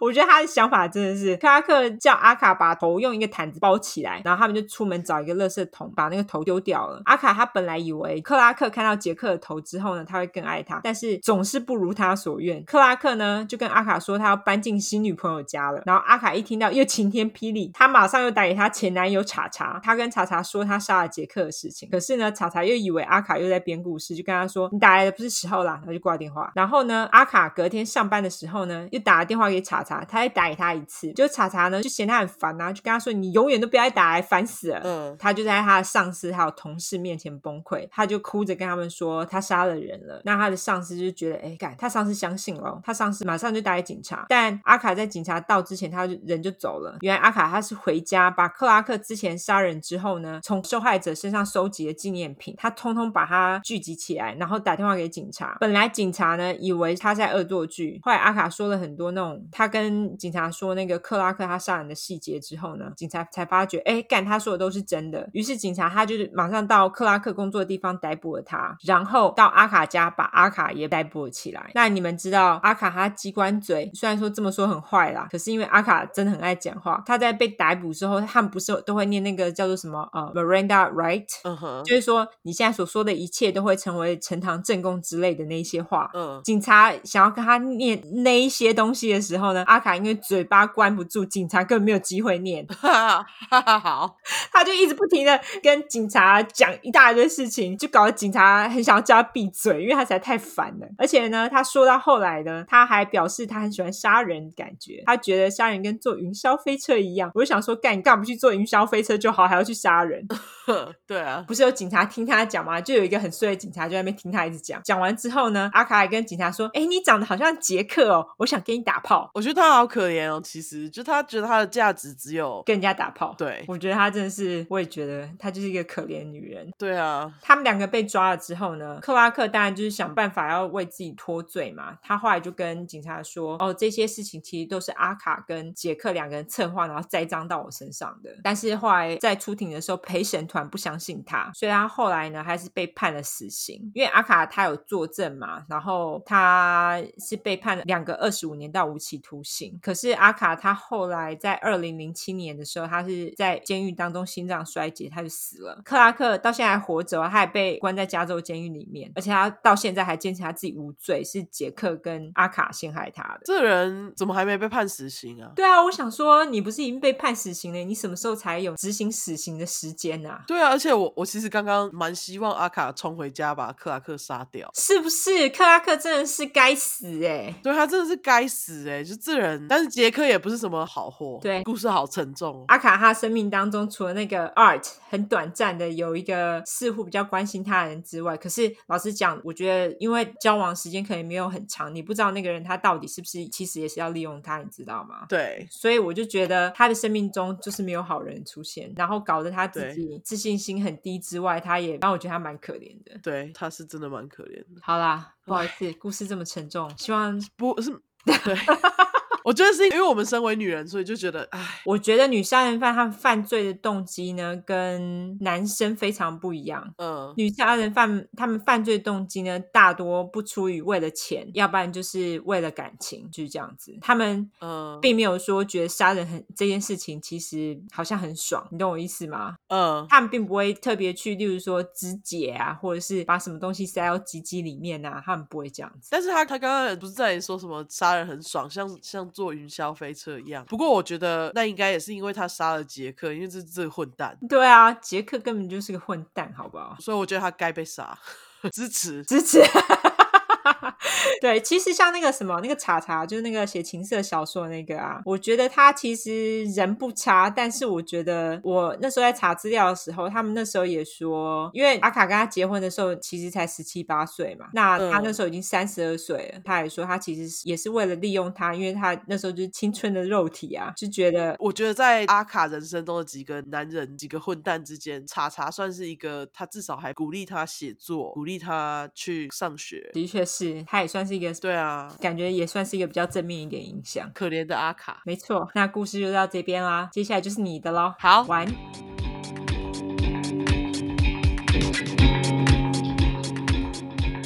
我觉得他的想法真的是，克拉克叫阿卡把头用一个毯子包起来，然后他们就出门找一个垃圾桶，把那个头丢掉了。阿卡他本来以为克拉克看到杰克的头之后呢，他会更爱他，但是总是不如他所愿。克拉克呢就跟阿卡说他要搬进新女朋友家了，然后阿卡一听到又晴天霹雳，他马上又打给他前男友查查，他跟查查说他杀了杰克的事情，可是呢查查又以为阿卡又在编故事，就跟他说你打来的不是时候啦，然后就挂电话。然后呢阿卡隔天上班的时候呢又打了电话给查查，他再打给他一次，就查查呢就嫌他很烦啊，就跟他说你永远都不要再打来，烦死了。嗯，他就在他的上司还有同事面前崩溃，他就哭着跟他们说他杀了人了。那他的上司就觉得哎干，他上司相信了，他上司马上。就打给警察。但阿卡在警察到之前，他就人就走了。原来阿卡他是回家，把克拉克之前杀人之后呢，从受害者身上收集的纪念品，他通通把它聚集起来，然后打电话给警察。本来警察呢以为他在恶作剧，后来阿卡说了很多那种他跟警察说那个克拉克他杀人的细节之后呢，警察才发觉，哎，干他说的都是真的。于是警察他就是马上到克拉克工作的地方逮捕了他，然后到阿卡家把阿卡也逮捕了起来。那你们知道阿卡他机关嘴，虽然说这么说很坏啦，可是因为阿卡真的很爱讲话，他在被逮捕之后，他们不是都会念那个叫做什么呃 Miranda right，嗯哼，就是说你现在所说的一切都会成为呈堂证供之类的那些话。嗯，警察想要跟他念那一些东西的时候呢，阿卡因为嘴巴关不住，警察根本没有机会念。哈哈，好，他就一直不停的跟警察讲一大堆事情，就搞得警察很想要叫他闭嘴，因为他实在太烦了。而且呢，他说到后来呢，他还表示他很喜欢杀人，感觉他觉得杀人跟坐云霄飞车一样。我就想说，干，你干嘛不去坐云霄飞车就好，还要去杀人？对啊，不是有警察听他讲吗？就有一个很衰的警察就在那边听他一直讲。讲完之后呢，阿卡还跟警察说：“哎，你长得好像杰克哦，我想跟你打炮。”我觉得他好可怜哦，其实就他觉得他的价值只有跟人家打炮。对，我觉得他真的是，我也觉得他就是一个可怜女人。对啊，他们两个被抓了之后呢，克拉克当然就是想办法要为自己脱罪嘛。他后来就跟警察说：“哦，这些事情其实都是阿卡跟杰克两个人策划，然后栽赃到我身上的。”但是后来在出庭的时候，陪审团不相信他，所以他后来呢还是被判了死刑。因为阿卡他有作证嘛，然后他是被判了两个二十五年到无期徒刑。可是阿卡他后来在二零零七年的时候，他是在监狱当中心脏衰竭，他就死了。克拉克到现在还活着，他还被关在加州监狱里面，而且他到现在还坚持他自己无罪，是杰克跟阿卡陷害他的。这人怎么还没被判死刑啊？对啊，我想说你不是已经被判死刑了？你什么时候才有执行死刑的时间啊？对啊，而且我我其实刚刚蛮希望阿卡冲回家把克拉克杀掉，是不是？克拉克真的是该死哎、欸，对他真的是该死哎、欸，就这人。但是杰克也不是什么好货，对，故事好沉重。阿卡他生命当中除了那个 Art 很短暂的有一个似乎比较关心他人之外，可是老实讲，我觉得因为交往时间可能没有很长，你不知道那个人他到底是不是其实也是要利用他，你知道吗？对，所以我就觉得他的生命中就是没有好人出现，然后搞得他自己自信心很低之外，他也让我觉得他蛮可怜的。对，他是真的蛮可怜的。好啦，不好意思，故事这么沉重，希望不是对。我觉得是因为我们身为女人，所以就觉得，唉，我觉得女杀人犯他们犯罪的动机呢，跟男生非常不一样。嗯，女杀人犯他们犯罪动机呢，大多不出于为了钱，要不然就是为了感情，就是这样子。他们嗯，并没有说觉得杀人很这件事情其实好像很爽，你懂我意思吗？嗯，他们并不会特别去，例如说肢解啊，或者是把什么东西塞到鸡鸡里面啊，他们不会这样子。但是他他刚刚不是在说什么杀人很爽，像像。坐云霄飞车一样，不过我觉得那应该也是因为他杀了杰克，因为这这个混蛋。对啊，杰克根本就是个混蛋，好不好？所以我觉得他该被杀，支 持支持。对，其实像那个什么，那个查查，就是那个写情色小说的那个啊，我觉得他其实人不差，但是我觉得我那时候在查资料的时候，他们那时候也说，因为阿卡跟他结婚的时候其实才十七八岁嘛，那他那时候已经三十二岁了，嗯、他也说他其实也是为了利用他，因为他那时候就是青春的肉体啊，就觉得，我觉得在阿卡人生中的几个男人、几个混蛋之间，查查算是一个，他至少还鼓励他写作，鼓励他去上学，的确是，他也算是。一个对啊，感觉也算是一个比较正面一点影响。可怜的阿卡，没错。那故事就到这边啦，接下来就是你的喽。好，完。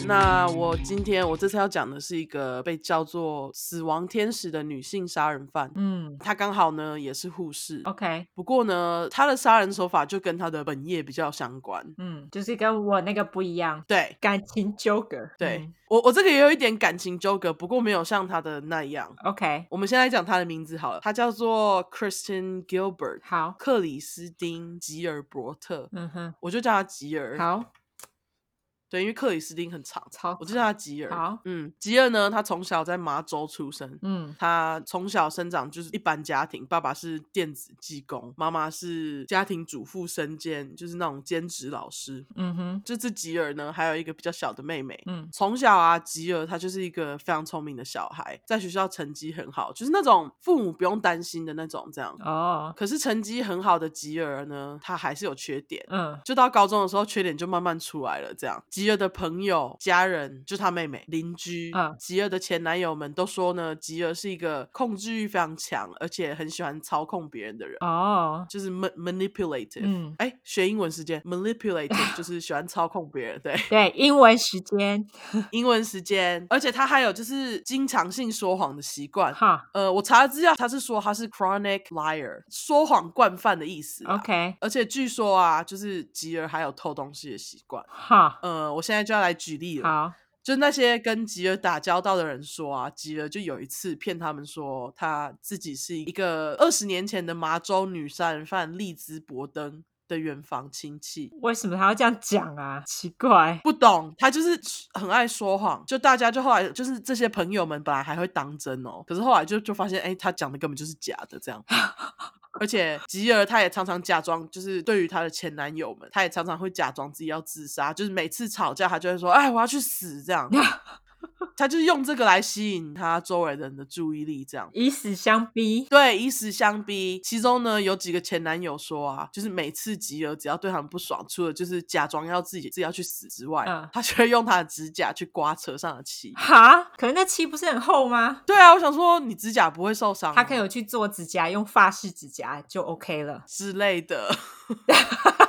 那我今天我这次要讲的是一个被叫做“死亡天使”的女性杀人犯。嗯，她刚好呢也是护士。OK，不过呢，她的杀人手法就跟她的本业比较相关。嗯，就是跟我那个不一样。对，感情纠葛。对、嗯、我，我这个也有一点感情纠葛，不过没有像她的那样。OK，我们先来讲她的名字好了，她叫做 Kristen Gilbert。好，克里斯汀·吉尔伯特。嗯哼，我就叫她吉尔。好。对，因为克里斯汀很长，超我就叫他吉尔。好，嗯，吉尔呢，他从小在麻州出生，嗯，他从小生长就是一般家庭，爸爸是电子技工，妈妈是家庭主妇身兼，就是那种兼职老师。嗯哼，这次吉尔呢，还有一个比较小的妹妹。嗯，从小啊，吉尔他就是一个非常聪明的小孩，在学校成绩很好，就是那种父母不用担心的那种，这样。哦，可是成绩很好的吉尔呢，他还是有缺点。嗯，就到高中的时候，缺点就慢慢出来了。这样，吉尔的朋友、家人，就他妹妹、邻居，嗯，吉尔的前男友们都说呢，吉尔是一个控制欲非常强，而且很喜欢操控别人的人。哦，就是 manipulative。嗯，哎，学英文时间，manipulative 就是喜欢操控别人。对对，英文时间，英文时间，而且他还有就是经常性说谎的习惯。哈，呃，我查了资料，他是说他是 chronic liar，说谎惯犯的意思。OK，而且据说啊，就是吉尔还有偷东西的习惯。哈，呃，我现在就要来举例了。好，就那些跟吉尔打交道的人说啊，吉尔就有一次骗他们说他自己是一个二十年前的麻州女杀人犯利兹伯登的远房亲戚。为什么他要这样讲啊？奇怪，不懂，他就是很爱说谎。就大家就后来就是这些朋友们本来还会当真哦，可是后来就就发现，哎，他讲的根本就是假的这样。而且吉尔她也常常假装，就是对于她的前男友们，她也常常会假装自己要自杀，就是每次吵架她就会说：“哎，我要去死。”这样，他就是用这个来吸引他周围人的注意力，这样以死相逼。对，以死相逼。其中呢，有几个前男友说啊，就是每次吉尔只要对他们不爽，除了就是假装要自己自己要去死之外，嗯，他就会用他的指甲去刮车上的漆。哈，可是那漆不是很厚吗？对啊，我想说你指甲不会受伤，他可以有去做指甲，用发式指甲就 OK 了之类的。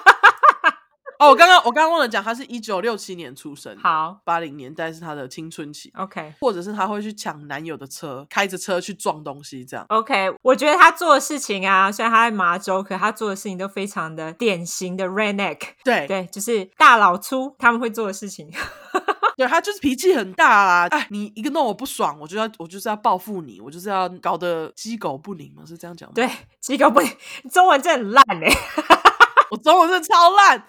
哦，我刚刚我刚刚忘了讲，他是一九六七年出生，好，八零年代是他的青春期。OK，或者是他会去抢男友的车，开着车去撞东西，这样。OK，我觉得他做的事情啊，虽然他在麻州，可他做的事情都非常的典型的 redneck。对对，就是大老粗他们会做的事情。对，他就是脾气很大啦，哎，你一个弄我不爽，我就要我就是要报复你，我就是要搞得鸡狗不宁嘛，是这样讲吗？对，鸡狗不宁，中文真的很烂哎。我中文真的超烂，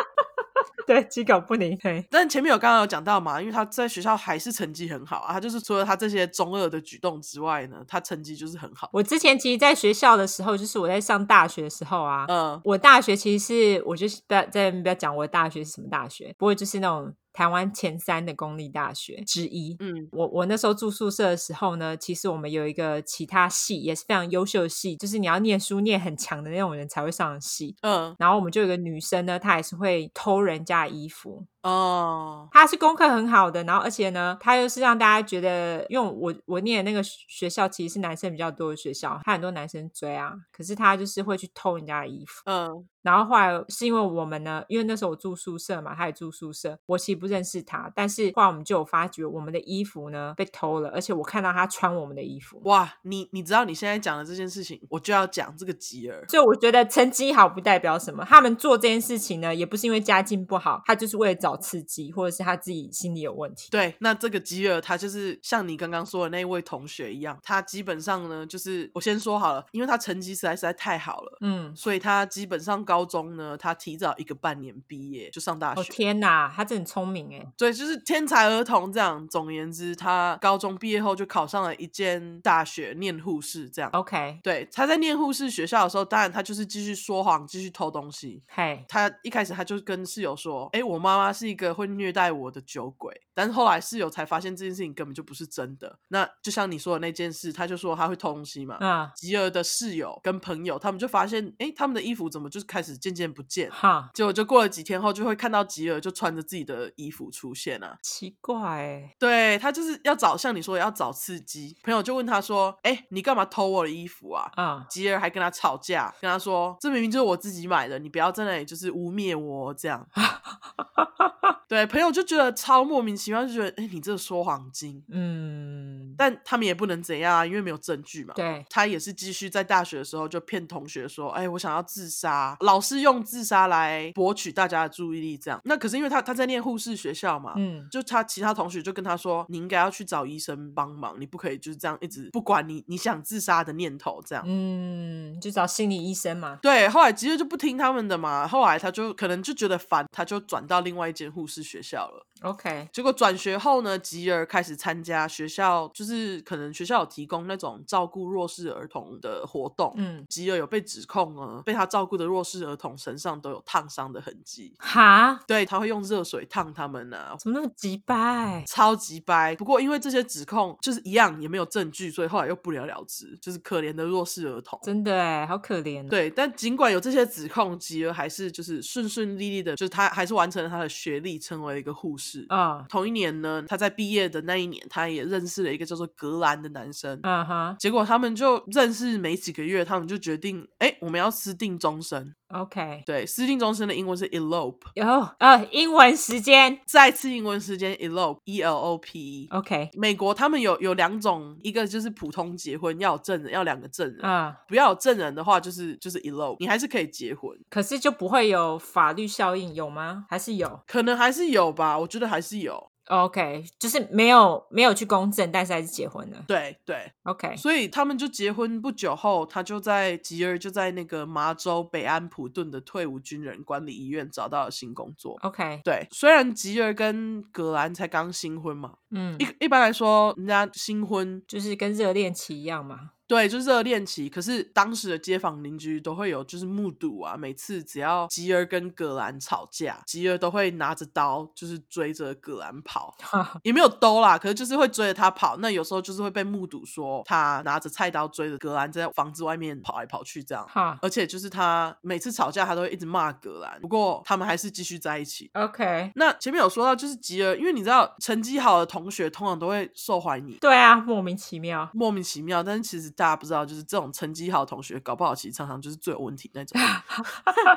对，鸡狗不宁。对，但前面有刚刚有讲到嘛，因为他在学校还是成绩很好啊，他就是除了他这些中二的举动之外呢，他成绩就是很好。我之前其实，在学校的时候，就是我在上大学的时候啊，嗯，我大学其实是，我就是不要在不要讲我的大学是什么大学，不过就是那种。台湾前三的公立大学之一。嗯，我我那时候住宿舍的时候呢，其实我们有一个其他系也是非常优秀的系，就是你要念书念很强的那种人才会上的系。嗯，然后我们就有一个女生呢，她也是会偷人家的衣服。哦，她是功课很好的，然后而且呢，她又是让大家觉得，因为我我念的那个学校其实是男生比较多的学校，她很多男生追啊，可是她就是会去偷人家的衣服。嗯。然后后来是因为我们呢，因为那时候我住宿舍嘛，他也住宿舍，我其实不认识他，但是后来我们就有发觉我们的衣服呢被偷了，而且我看到他穿我们的衣服。哇，你你知道你现在讲的这件事情，我就要讲这个吉尔。所以我觉得成绩好不代表什么，他们做这件事情呢，也不是因为家境不好，他就是为了找刺激，或者是他自己心理有问题。对，那这个吉尔他就是像你刚刚说的那位同学一样，他基本上呢，就是我先说好了，因为他成绩实在实在太好了，嗯，所以他基本上。高中呢，他提早一个半年毕业就上大学。哦天哪，他真的很聪明哎！对，就是天才儿童这样。总而言之，他高中毕业后就考上了一间大学念护士这样。OK，对，他在念护士学校的时候，当然他就是继续说谎，继续偷东西。嘿，他一开始他就跟室友说：“哎，我妈妈是一个会虐待我的酒鬼。”但是后来室友才发现这件事情根本就不是真的。那就像你说的那件事，他就说他会偷东西嘛。嗯，吉尔的室友跟朋友他们就发现，哎，他们的衣服怎么就是开开始渐渐不见，哈，结果就过了几天后，就会看到吉尔就穿着自己的衣服出现啊，奇怪，对，他就是要找像你说的要找刺激，朋友就问他说，哎，你干嘛偷我的衣服啊？啊，吉尔还跟他吵架，跟他说，这明明就是我自己买的，你不要在那里就是污蔑我这样。对，朋友就觉得超莫名其妙，就觉得，哎，你这个说谎精，嗯。嗯，但他们也不能怎样啊，因为没有证据嘛。对，他也是继续在大学的时候就骗同学说，哎，我想要自杀，老师用自杀来博取大家的注意力，这样。那可是因为他他在念护士学校嘛，嗯，就他其他同学就跟他说，你应该要去找医生帮忙，你不可以就是这样一直不管你你想自杀的念头这样。嗯，就找心理医生嘛。对，后来吉尔就不听他们的嘛，后来他就可能就觉得烦，他就转到另外一间护士学校了。OK，结果转学后呢，吉尔开始参加学校，就是可能学校有提供那种照顾弱势儿童的活动。嗯，吉尔有被指控呢，被他照顾的弱势儿童身上都有烫伤的痕迹。哈，对，他会用热水烫他们啊，怎么那么急掰？超级掰。不过因为这些指控就是一样，也没有证据，所以后来又不了了之。就是可怜的弱势儿童，真的哎，好可怜。对，但尽管有这些指控，吉儿还是就是顺顺利利的，就是他还是完成了他的学历，成为了一个护士。啊，uh, 同一年呢，他在毕业的那一年，他也认识了一个叫做格兰的男生。嗯哼，结果他们就认识没几个月，他们就决定，哎，我们要私定终身。OK，对，私定终身的英文是 elope。有呃，英文时间，再次英文时间 elope，E L O P E。OK，美国他们有有两种，一个就是普通结婚要有证人，要两个证人。啊，uh, 不要有证人的话，就是就是 elope，你还是可以结婚，可是就不会有法律效应，有吗？还是有？可能还是有吧，我觉得还是有。OK，就是没有没有去公证，但是还是结婚了。对对，OK，所以他们就结婚不久后，他就在吉尔就在那个麻州北安普顿的退伍军人管理医院找到了新工作。OK，对，虽然吉尔跟葛兰才刚新婚嘛，嗯，一一般来说，人家新婚就是跟热恋期一样嘛。对，就是热恋期。可是当时的街坊邻居都会有，就是目睹啊。每次只要吉儿跟葛兰吵架，吉儿都会拿着刀，就是追着葛兰跑，也没有兜啦，可是就是会追着他跑。那有时候就是会被目睹说他拿着菜刀追着葛兰在房子外面跑来跑去这样。而且就是他每次吵架，他都会一直骂葛兰。不过他们还是继续在一起。OK。那前面有说到，就是吉儿，因为你知道成绩好的同学通常都会受欢迎。对啊，莫名其妙，莫名其妙。但是其实。大家不知道，就是这种成绩好的同学，搞不好其实常常就是最有问题那种。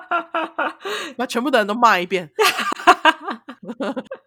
把全部的人都骂一遍。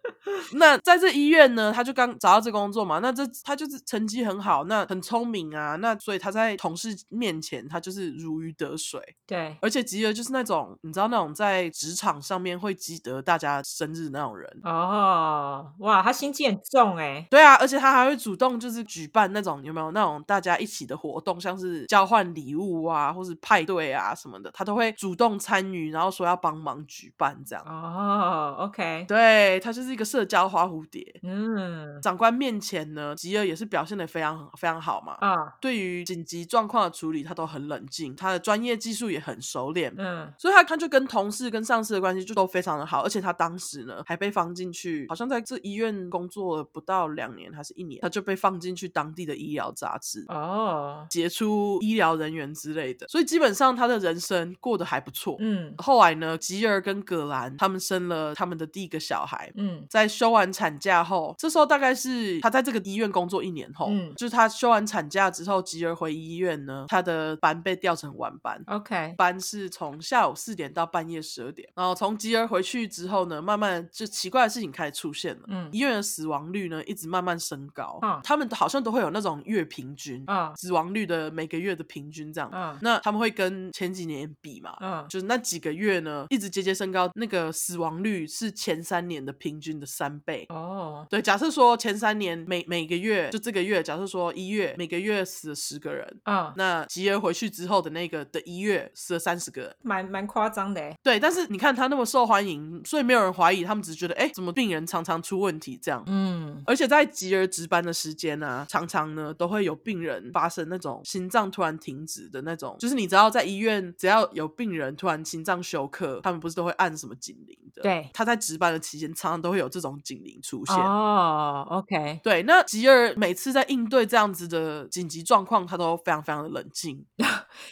那在这医院呢，他就刚找到这工作嘛。那这他就是成绩很好，那很聪明啊。那所以他在同事面前，他就是如鱼得水。对，而且吉儿就是那种你知道那种在职场上面会记得大家生日那种人。哦，哇，他心机很重哎。对啊，而且他还会主动就是举办那种有没有那种大家一起的活动，像是交换礼物啊，或是派对啊什么的，他都会主动参与，然后说要帮忙举办这样。哦，OK，对，他就是一个社交花蝴蝶。嗯，长官面前呢，吉尔也是表现的非常非常好嘛。啊，对于紧急状况的处理，他都很冷静，他的专业技术也很熟练。嗯，所以他他就跟同事跟上司的关系就都非常的好，而且他当时呢还被放进去，好像在这医院工作了不到两年还是一年，他就被放进去当地的医疗杂志哦，杰出医疗人员之类的。所以基本上他的人生过得还不错。嗯，后来呢，吉尔跟葛兰他们生了他们的第一个小孩。嗯，在休完产假后，这时候大概是他在这个医院工作一年后，嗯，就是他休完产假之后，吉儿回医院呢，他的班被调成晚班。OK，班是从下午四点到半夜十二点。然后从吉儿回去之后呢，慢慢就奇怪的事情开始出现了。嗯，医院的死亡率呢一直慢慢升高。嗯，他们好像都会有那种月平均，嗯，死亡率的每个月的平均这样。嗯，那他们会跟前几年比嘛？嗯，就是那几个月呢一直节节升高，那个死亡率是前三年的平均的三倍。哦，对，假设说前三年每每个月就这个月，假设说一月每个月死了十个人，嗯，那吉儿回去之后的那个的一月死了三十个人，蛮蛮夸张的。对，但是你看他那么受欢迎，所以没有人怀疑，他们只是觉得，哎，怎么病人常常出问题这样？嗯，而且在吉儿值班的时间呢、啊，常常呢都会有病人发生那种心脏突然停止的那种，就是你知道在医院只要有病人突然心脏休克，他们不是都会按什么警铃的？对，他在值班的期间常常都会有这种警铃出现。哦，OK，对，那吉尔每次在应对这样子的紧急状况，他都非常非常的冷静，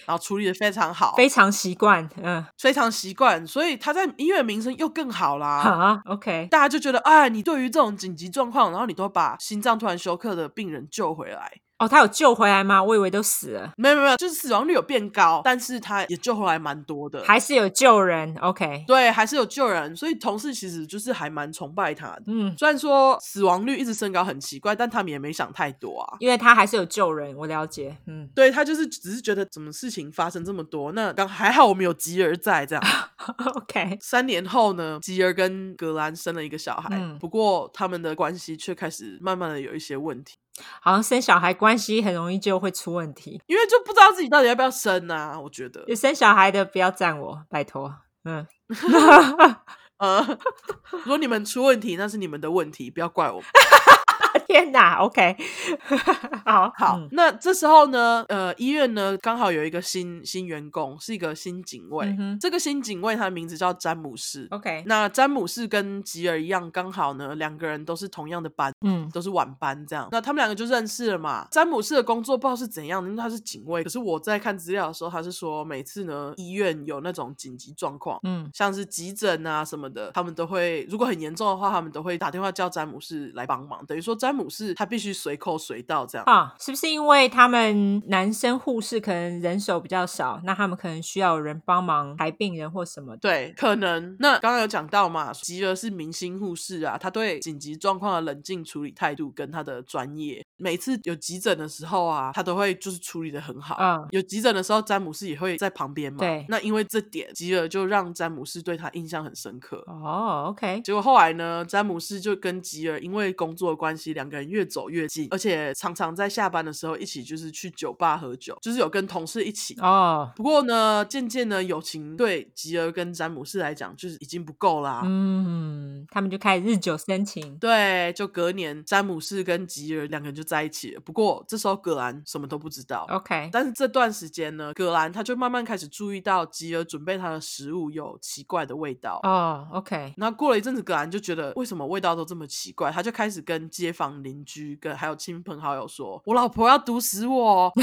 然后处理的非常好，非常习惯，嗯，非常习惯，所以他在医院名声又更好啦。啊，OK，大家就觉得，哎，你对于这种紧急状况，然后你都把心脏突然休克的病人救回来。哦，他有救回来吗？我以为都死了。没有没有，就是死亡率有变高，但是他也救回来蛮多的，还是有救人。OK，对，还是有救人，所以同事其实就是还蛮崇拜他的。嗯，虽然说死亡率一直升高很奇怪，但他们也没想太多啊，因为他还是有救人，我了解。嗯，对，他就是只是觉得怎么事情发生这么多，那刚还好我们有吉儿在这样。OK，三年后呢，吉儿跟格兰生了一个小孩，嗯，不过他们的关系却开始慢慢的有一些问题。好像生小孩关系很容易就会出问题，因为就不知道自己到底要不要生啊。我觉得有生小孩的不要赞我，拜托。嗯，呃，如果你们出问题，那是你们的问题，不要怪我们。天哪，OK，好好、嗯。那这时候呢，呃，医院呢刚好有一个新新员工，是一个新警卫、嗯。这个新警卫他的名字叫詹姆士。OK，那詹姆士跟吉尔一样，刚好呢两个人都是同样的班，嗯，都是晚班这样。那他们两个就认识了嘛。詹姆士的工作不知道是怎样，因为他是警卫。可是我在看资料的时候，他是说每次呢医院有那种紧急状况，嗯，像是急诊啊什么的，他们都会如果很严重的话，他们都会打电话叫詹姆士来帮忙，等于说詹姆士他必须随扣随到这样啊？是不是因为他们男生护士可能人手比较少，那他们可能需要有人帮忙排病人或什么？对，可能。那刚刚有讲到嘛，吉儿是明星护士啊，他对紧急状况的冷静处理态度跟他的专业，每次有急诊的时候啊，他都会就是处理的很好。嗯，有急诊的时候，詹姆斯也会在旁边嘛。对，那因为这点，吉儿就让詹姆斯对他印象很深刻。哦，OK。结果后来呢，詹姆斯就跟吉儿因为工作关系，两个人越走越近，而且常常在下班的时候一起就是去酒吧喝酒，就是有跟同事一起哦。不过呢，渐渐呢友情对吉儿跟詹姆斯来讲就是已经不够啦。嗯，他们就开始日久生情。对，就隔年詹姆斯跟吉儿两个人就在一起了。不过这时候葛兰什么都不知道。OK，但是这段时间呢，葛兰他就慢慢开始注意到吉儿准备他的食物有奇怪的味道。哦，OK。那过了一阵子，葛兰就觉得为什么味道都这么奇怪，他就开始跟街坊邻居跟还有亲朋好友说：“我老婆要毒死我。”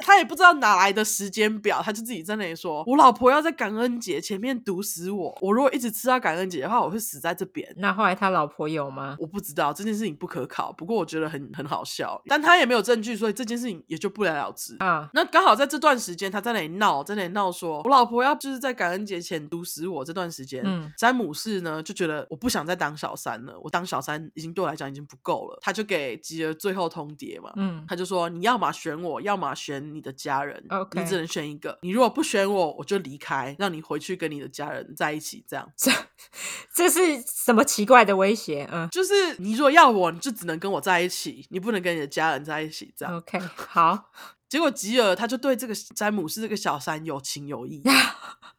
他也不知道哪来的时间表，他就自己在那里说：“我老婆要在感恩节前面毒死我。我如果一直吃到感恩节的话，我会死在这边。”那后来他老婆有吗？我不知道，这件事情不可考。不过我觉得很很好笑，但他也没有证据，所以这件事情也就不了了之啊。那刚好在这段时间，他在那里闹，在那里闹说：“我老婆要就是在感恩节前毒死我。”这段时间，嗯，詹姆士呢就觉得我不想再当小三了，我当小三已经对我来讲已经不够了，他就给吉儿最后通牒嘛，嗯，他就说：“你要么选我，要么选你的家人。”你只能选一个。你如果不选我，我就离开，让你回去跟你的家人在一起。这样，这这是什么奇怪的威胁？嗯，就是你如果要我，你就只能跟我在一起，你不能跟你的家人在一起。这样，OK，好。结果吉尔他就对这个詹姆士这个小三有情有义。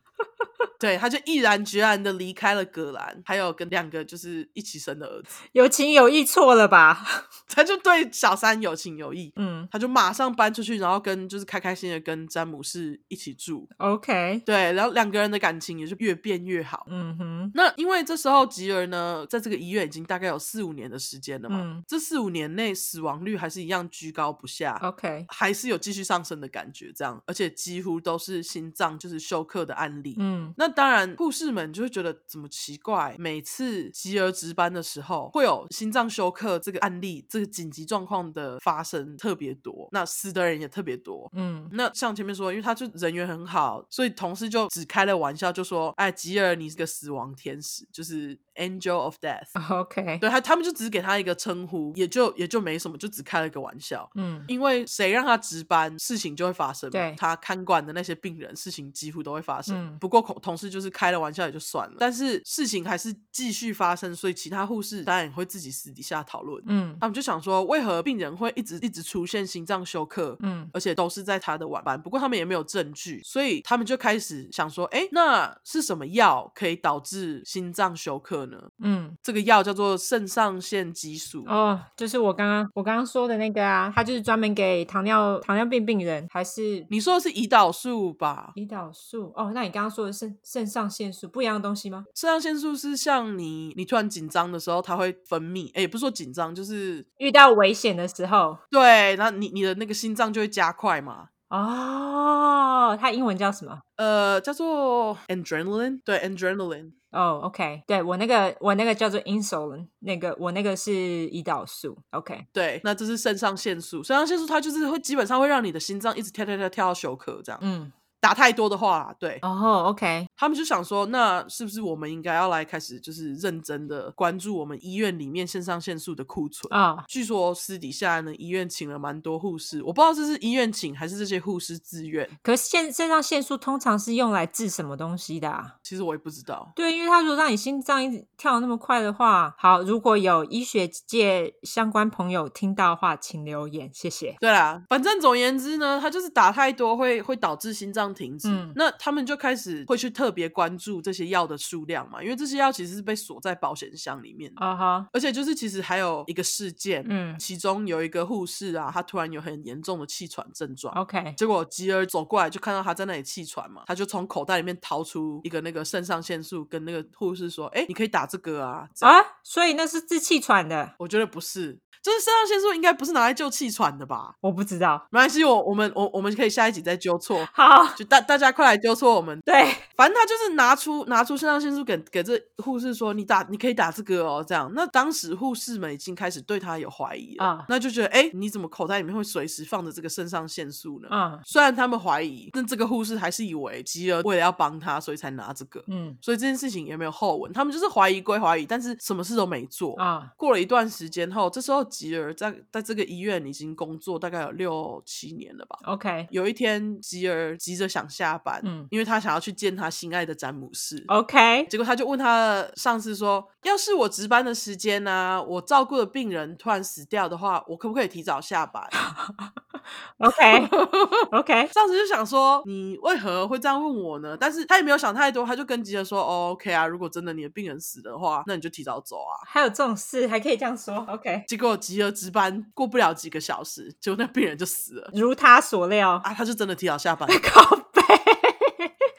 对，他就毅然决然的离开了葛兰，还有跟两个就是一起生的儿子。有情有义错了吧？他就对小三有情有义，嗯，他就马上搬出去，然后跟就是开开心的跟詹姆士一起住。OK，对，然后两个人的感情也是越变越好。嗯哼，那因为这时候吉儿呢，在这个医院已经大概有四五年的时间了嘛，嗯，这四五年内死亡率还是一样居高不下。OK，还是有继续上升的感觉，这样，而且几乎都是心脏就是休克的案例。嗯，那当然护士们就会觉得怎么奇怪，每次吉儿值班的时候，会有心脏休克这个案例，这个紧急状况的发生特别多，那死的人也特别多。嗯，那像前面说，因为他就人缘很好，所以同事就只开了玩笑，就说：“哎，吉儿，你是个死亡天使，就是 Angel of Death。” OK，对他，他们就只是给他一个称呼，也就也就没什么，就只开了个玩笑。嗯，因为谁让他值班，事情就会发生。对，他看管的那些病人，事情几乎都会发生。嗯，不过同事就是开了玩笑也就算了，但是事情还是继续发生，所以其他护士当然也会自己私底下讨论。嗯，他们就想说，为何病人会一直一直出现心脏休克？嗯，而且都是在他的晚班。不过他们也没有证据，所以他们就开始想说，哎，那是什么药可以导致心脏休克呢？嗯，这个药叫做肾上腺激素。哦，就是我刚刚我刚刚说的那个啊，它就是专门给糖尿糖尿病病人，还是你说的是胰岛素吧？胰岛素哦，那你刚刚说的是肾上腺素，不一样的东西吗？肾上腺素是像你你突然紧张的时候，它会分泌，哎，也不是说紧张，就是遇到危险的时候，对，然后你你的那个心脏就会加快嘛。哦，它英文叫什么？呃，叫做 adrenaline，对，adrenaline。哦、oh,，OK，对我那个我那个叫做 insulin，那个我那个是胰岛素，OK，对，那这是肾上腺素，肾上腺素它就是会基本上会让你的心脏一直跳跳跳跳到休克这样，嗯。打太多的话，对哦、oh,，OK，他们就想说，那是不是我们应该要来开始，就是认真的关注我们医院里面肾上腺素的库存啊？Oh. 据说私底下呢，医院请了蛮多护士，我不知道这是医院请还是这些护士自愿。可是肾肾上腺素通常是用来治什么东西的、啊？其实我也不知道。对，因为他如果让你心脏一直跳那么快的话，好，如果有医学界相关朋友听到的话，请留言，谢谢。对啦，反正总而言之呢，他就是打太多会会导致心脏停止。嗯，那。他们就开始会去特别关注这些药的数量嘛，因为这些药其实是被锁在保险箱里面的啊哈。Uh -huh. 而且就是其实还有一个事件，嗯，其中有一个护士啊，他突然有很严重的气喘症状。OK，结果吉儿走过来就看到他在那里气喘嘛，他就从口袋里面掏出一个那个肾上腺素，跟那个护士说：“哎，你可以打这个啊。”啊，所以那是治气喘的？我觉得不是。就是肾上腺素应该不是拿来救气喘的吧？我不知道，没关系，我我们我我们可以下一集再纠错。好，就大大家快来纠错我们。对，反正他就是拿出拿出肾上腺素给给这护士说，你打你可以打这个哦，这样。那当时护士们已经开始对他有怀疑了啊，那就觉得哎，你怎么口袋里面会随时放着这个肾上腺素呢？啊，虽然他们怀疑，但这个护士还是以为吉儿为了要帮他，所以才拿这个。嗯，所以这件事情也没有后文，他们就是怀疑归怀疑，但是什么事都没做啊。过了一段时间后，这时候吉儿在。在这个医院已经工作大概有六七年了吧。OK，有一天吉儿急着想下班，嗯，因为他想要去见他心爱的詹姆斯。OK，结果他就问他的上司说：“要是我值班的时间呢、啊，我照顾的病人突然死掉的话，我可不可以提早下班？” OK，OK，上司就想说：“你为何会这样问我呢？”但是他也没有想太多，他就跟吉儿说：“哦，OK 啊，如果真的你的病人死的话，那你就提早走啊。”还有这种事还可以这样说？OK，结果吉儿值班。过不了几个小时，结果那病人就死了，如他所料啊，他就真的提早下班。靠北。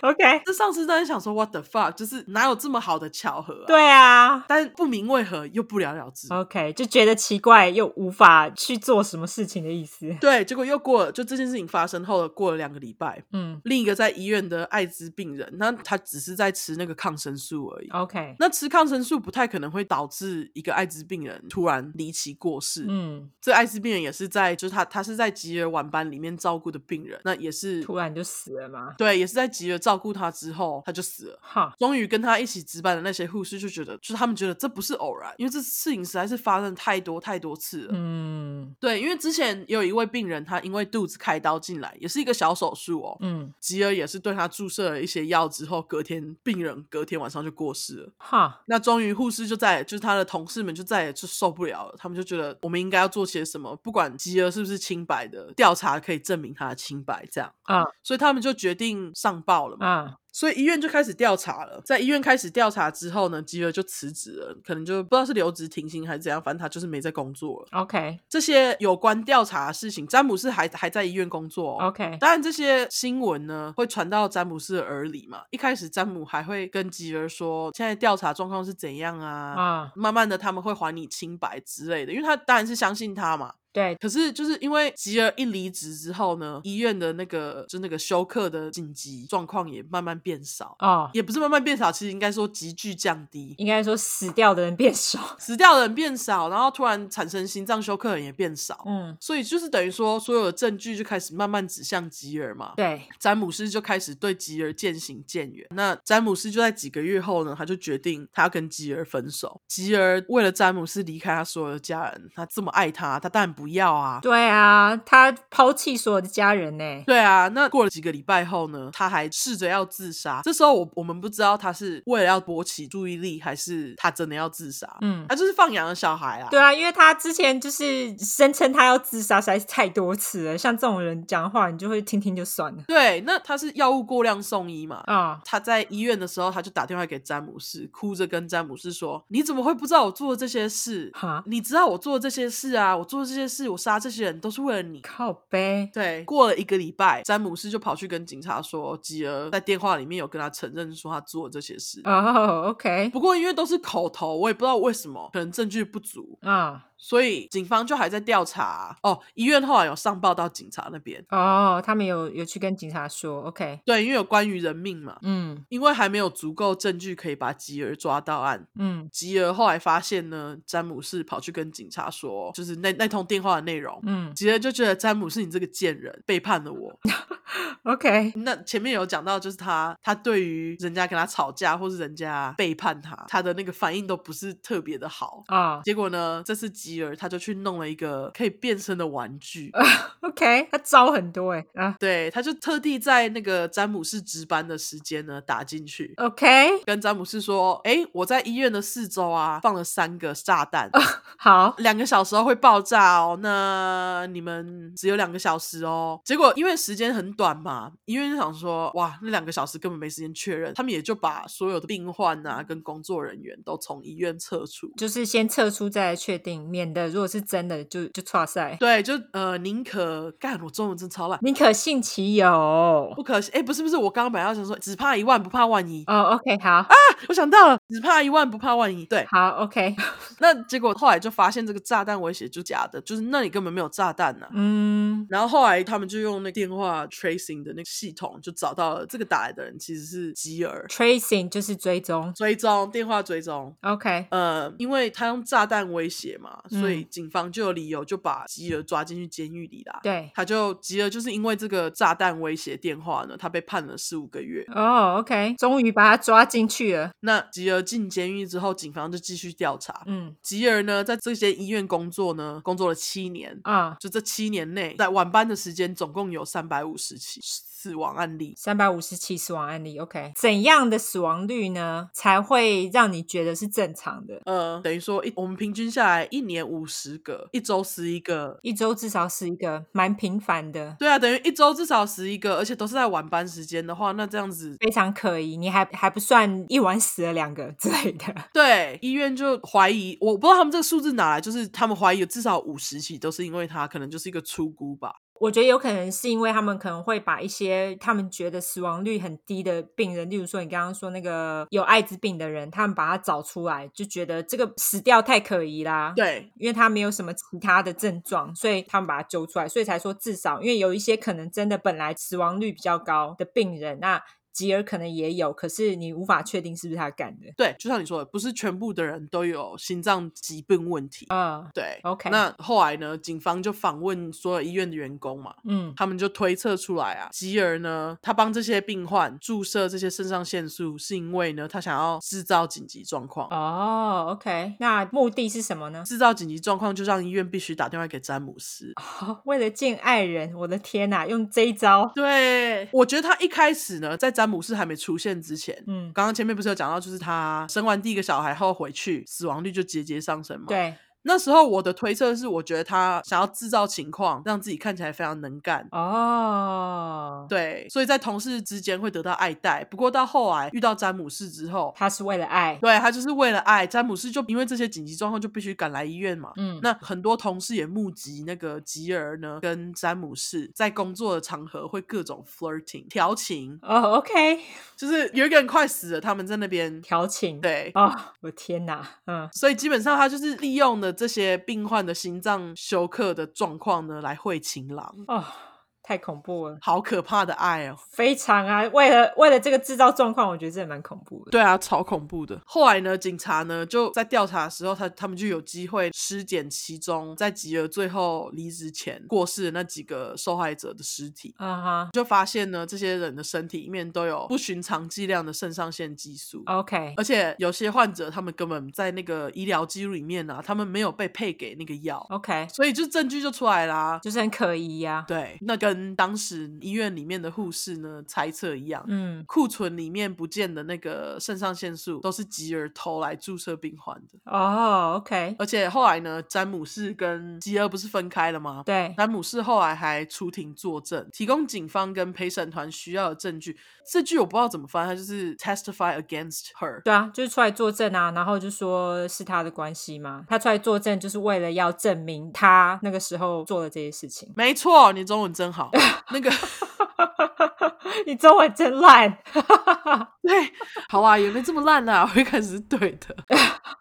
OK，这上司当然想说 What the fuck，就是哪有这么好的巧合啊？对啊，但不明为何又不了了之。OK，就觉得奇怪又无法去做什么事情的意思。对，结果又过了，就这件事情发生后了，过了两个礼拜。嗯，另一个在医院的艾滋病人，那他只是在吃那个抗生素而已。OK，那吃抗生素不太可能会导致一个艾滋病人突然离奇过世。嗯，这艾滋病人也是在，就是他他是在吉尔晚班里面照顾的病人，那也是突然就死了吗？对，也是在吉尔照。照顾他之后，他就死了。哈，终于跟他一起值班的那些护士就觉得，就是他们觉得这不是偶然，因为这事情实在是发生太多太多次了。嗯，对，因为之前也有一位病人，他因为肚子开刀进来，也是一个小手术哦。嗯，吉尔也是对他注射了一些药之后，隔天病人隔天晚上就过世了。哈，那终于护士就再也就是他的同事们就再也就受不了了，他们就觉得我们应该要做些什么，不管吉尔是不是清白的，调查可以证明他的清白，这样啊，所以他们就决定上报了。啊，所以医院就开始调查了。在医院开始调查之后呢，吉尔就辞职了，可能就不知道是留职停薪还是怎样，反正他就是没在工作了。OK，这些有关调查的事情，詹姆斯还还在医院工作哦。OK，当然这些新闻呢会传到詹姆斯的耳里嘛。一开始詹姆还会跟吉尔说，现在调查状况是怎样啊？啊，慢慢的他们会还你清白之类的，因为他当然是相信他嘛。对，可是就是因为吉尔一离职之后呢，医院的那个就那个休克的紧急状况也慢慢变少。啊，oh. 也不是慢慢变少，其实应该说急剧降低，应该说死掉的人变少，死掉的人变少，然后突然产生心脏休克的人也变少，嗯，所以就是等于说所有的证据就开始慢慢指向吉尔嘛，对，詹姆斯就开始对吉尔渐行渐远，那詹姆斯就在几个月后呢，他就决定他要跟吉尔分手，吉尔为了詹姆斯离开他所有的家人，他这么爱他，他当然不要啊！对啊，他抛弃所有的家人呢。对啊，那过了几个礼拜后呢，他还试着要自杀。这时候我我们不知道他是为了要博起注意力，还是他真的要自杀。嗯，他就是放养的小孩啊。对啊，因为他之前就是声称他要自杀实在是太多次了。像这种人讲话，你就会听听就算了。对，那他是药物过量送医嘛？啊、嗯，他在医院的时候，他就打电话给詹姆斯，哭着跟詹姆斯说：“你怎么会不知道我做的这些事？哈，你知道我做的这些事啊？我做的这些事，我杀。”这些人都是为了你，靠呗。对，过了一个礼拜，詹姆斯就跑去跟警察说，吉儿在电话里面有跟他承认说他做了这些事。哦，OK。不过因为都是口头，我也不知道为什么，可能证据不足啊。所以警方就还在调查。哦，医院后来有上报到警察那边。哦，他们有有去跟警察说，OK？对，因为有关于人命嘛。嗯，因为还没有足够证据可以把吉儿抓到案。嗯，吉儿后来发现呢，詹姆士跑去跟警察说，就是那那通电话的内容。嗯，吉儿就觉得詹姆士你这个贱人背叛了我。OK，那前面有讲到，就是他他对于人家跟他吵架，或是人家背叛他，他的那个反应都不是特别的好啊。Oh. 结果呢，这次吉尔他就去弄了一个可以变身的玩具。Uh, OK，他招很多哎啊。Uh. 对，他就特地在那个詹姆士值班的时间呢打进去。OK，跟詹姆士说：“哎，我在医院的四周啊放了三个炸弹，uh, 好，两个小时后会爆炸哦。那你们只有两个小时哦。结果因为时间很短嘛，医院就想说：哇，那两个小时根本没时间确认，他们也就把所有的病患啊跟工作人员都从医院撤出，就是先撤出再来确定，免得如果是真的就就剉赛。对，就呃宁可干，我中文真超烂，宁可信其有，不可信。哎，不是不是，我刚刚本来要想说，只怕一万不怕万一。哦，OK，好啊，我想到了，只怕一万不怕万一。对，好，OK。那结果后来就发现这个炸弹威胁就假的，就是那里根本没有炸弹呐、啊。嗯，然后后来他们就用那电话 tracing 的那个系统，就找到了这个打来的人其实是吉尔。tracing 就是追踪，追踪电话追踪。OK，呃，因为他用炸弹威胁嘛，嗯、所以警方就有理由就把吉尔抓进去监狱里啦。对，他就吉尔就是因为这个炸弹威胁电话呢，他被判了十五个月。哦、oh,，OK，终于把他抓进去了。那吉尔进监狱之后，警方就继续调查。嗯，吉尔呢，在这些医院工作呢，工作了七年啊，就这七年内，在晚班的时间总共有三百五十起死亡案例，三百五十起死亡案例。OK，怎样的死亡率呢，才会让你觉得是正常的？呃，等于说一我们平均下来一年五十个，一周十一个，一周至少十一个，蛮频繁的。对啊，等于一周至少十一个，而且都是在晚班时间的话，那这样子非常可疑。你还还不算一晚死了两个之类的。对，医院就怀疑，我不知道他们这个数字哪来，就是他们怀疑有至少五十起都是因为他可能就是一个出估吧。我觉得有可能是因为他们可能会把一些他们觉得死亡率很低的病人，例如说你刚刚说那个有艾滋病的人，他们把他找出来，就觉得这个死掉太可疑啦。对，因为他没有什么其他的症状，所以他们把他揪出来，所以才说至少，因为有一些可能真的本来死亡率比较高的病人，那。吉尔可能也有，可是你无法确定是不是他干的。对，就像你说的，不是全部的人都有心脏疾病问题。嗯，对。OK。那后来呢？警方就访问所有医院的员工嘛，嗯，他们就推测出来啊，吉尔呢，他帮这些病患注射这些肾上腺素，是因为呢，他想要制造紧急状况。哦，OK。那目的是什么呢？制造紧急状况，就让医院必须打电话给詹姆斯。哦，为了见爱人，我的天哪，用这一招。对，我觉得他一开始呢，在詹姆斯还没出现之前，嗯，刚刚前面不是有讲到，就是他生完第一个小孩后回去，死亡率就节节上升嘛。对。那时候我的推测是，我觉得他想要制造情况，让自己看起来非常能干。哦，对，所以在同事之间会得到爱戴。不过到后来遇到詹姆士之后，他是为了爱，对，他就是为了爱。詹姆士就因为这些紧急状况就必须赶来医院嘛。嗯，那很多同事也目击那个吉尔呢跟詹姆士在工作的场合会各种 flirting 调情。哦，OK，就是有一个人快死了，他们在那边调情。对，哦，我天哪，嗯，所以基本上他就是利用的。这些病患的心脏休克的状况呢，来会情郎啊。太恐怖了，好可怕的爱哦！非常啊，为了为了这个制造状况，我觉得这也蛮恐怖的。对啊，超恐怖的。后来呢，警察呢就在调查的时候，他他们就有机会尸检其中在吉尔最后离职前过世的那几个受害者的尸体啊哈，uh. 就发现呢，这些人的身体里面都有不寻常剂量的肾上腺激素。OK，而且有些患者他们根本在那个医疗记录里面呢、啊，他们没有被配给那个药。OK，所以就证据就出来啦，就是很可疑呀、啊。对，那跟当时医院里面的护士呢猜测一样，嗯，库存里面不见的那个肾上腺素都是吉尔偷来注射病患的。哦，OK。而且后来呢，詹姆士跟吉尔不是分开了吗？对，詹姆士后来还出庭作证，提供警方跟陪审团需要的证据。这句我不知道怎么翻，他就是 testify against her。对啊，就是出来作证啊，然后就说是他的关系嘛。他出来作证就是为了要证明他那个时候做了这些事情。没错，你中文真好。那个。你中文真烂。对，好啊，也没这么烂啊，我一开始是对的。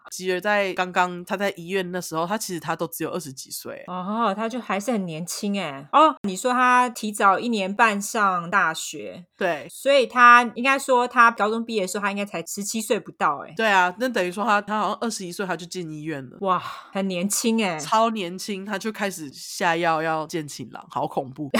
吉尔在刚刚他在医院那时候，他其实他都只有二十几岁哦，他就还是很年轻哎。哦，你说他提早一年半上大学，对，所以他应该说他高中毕业的时候，他应该才十七岁不到哎。对啊，那等于说他他好像二十一岁他就进医院了，哇，很年轻哎，超年轻，他就开始下药要见情郎，好恐怖。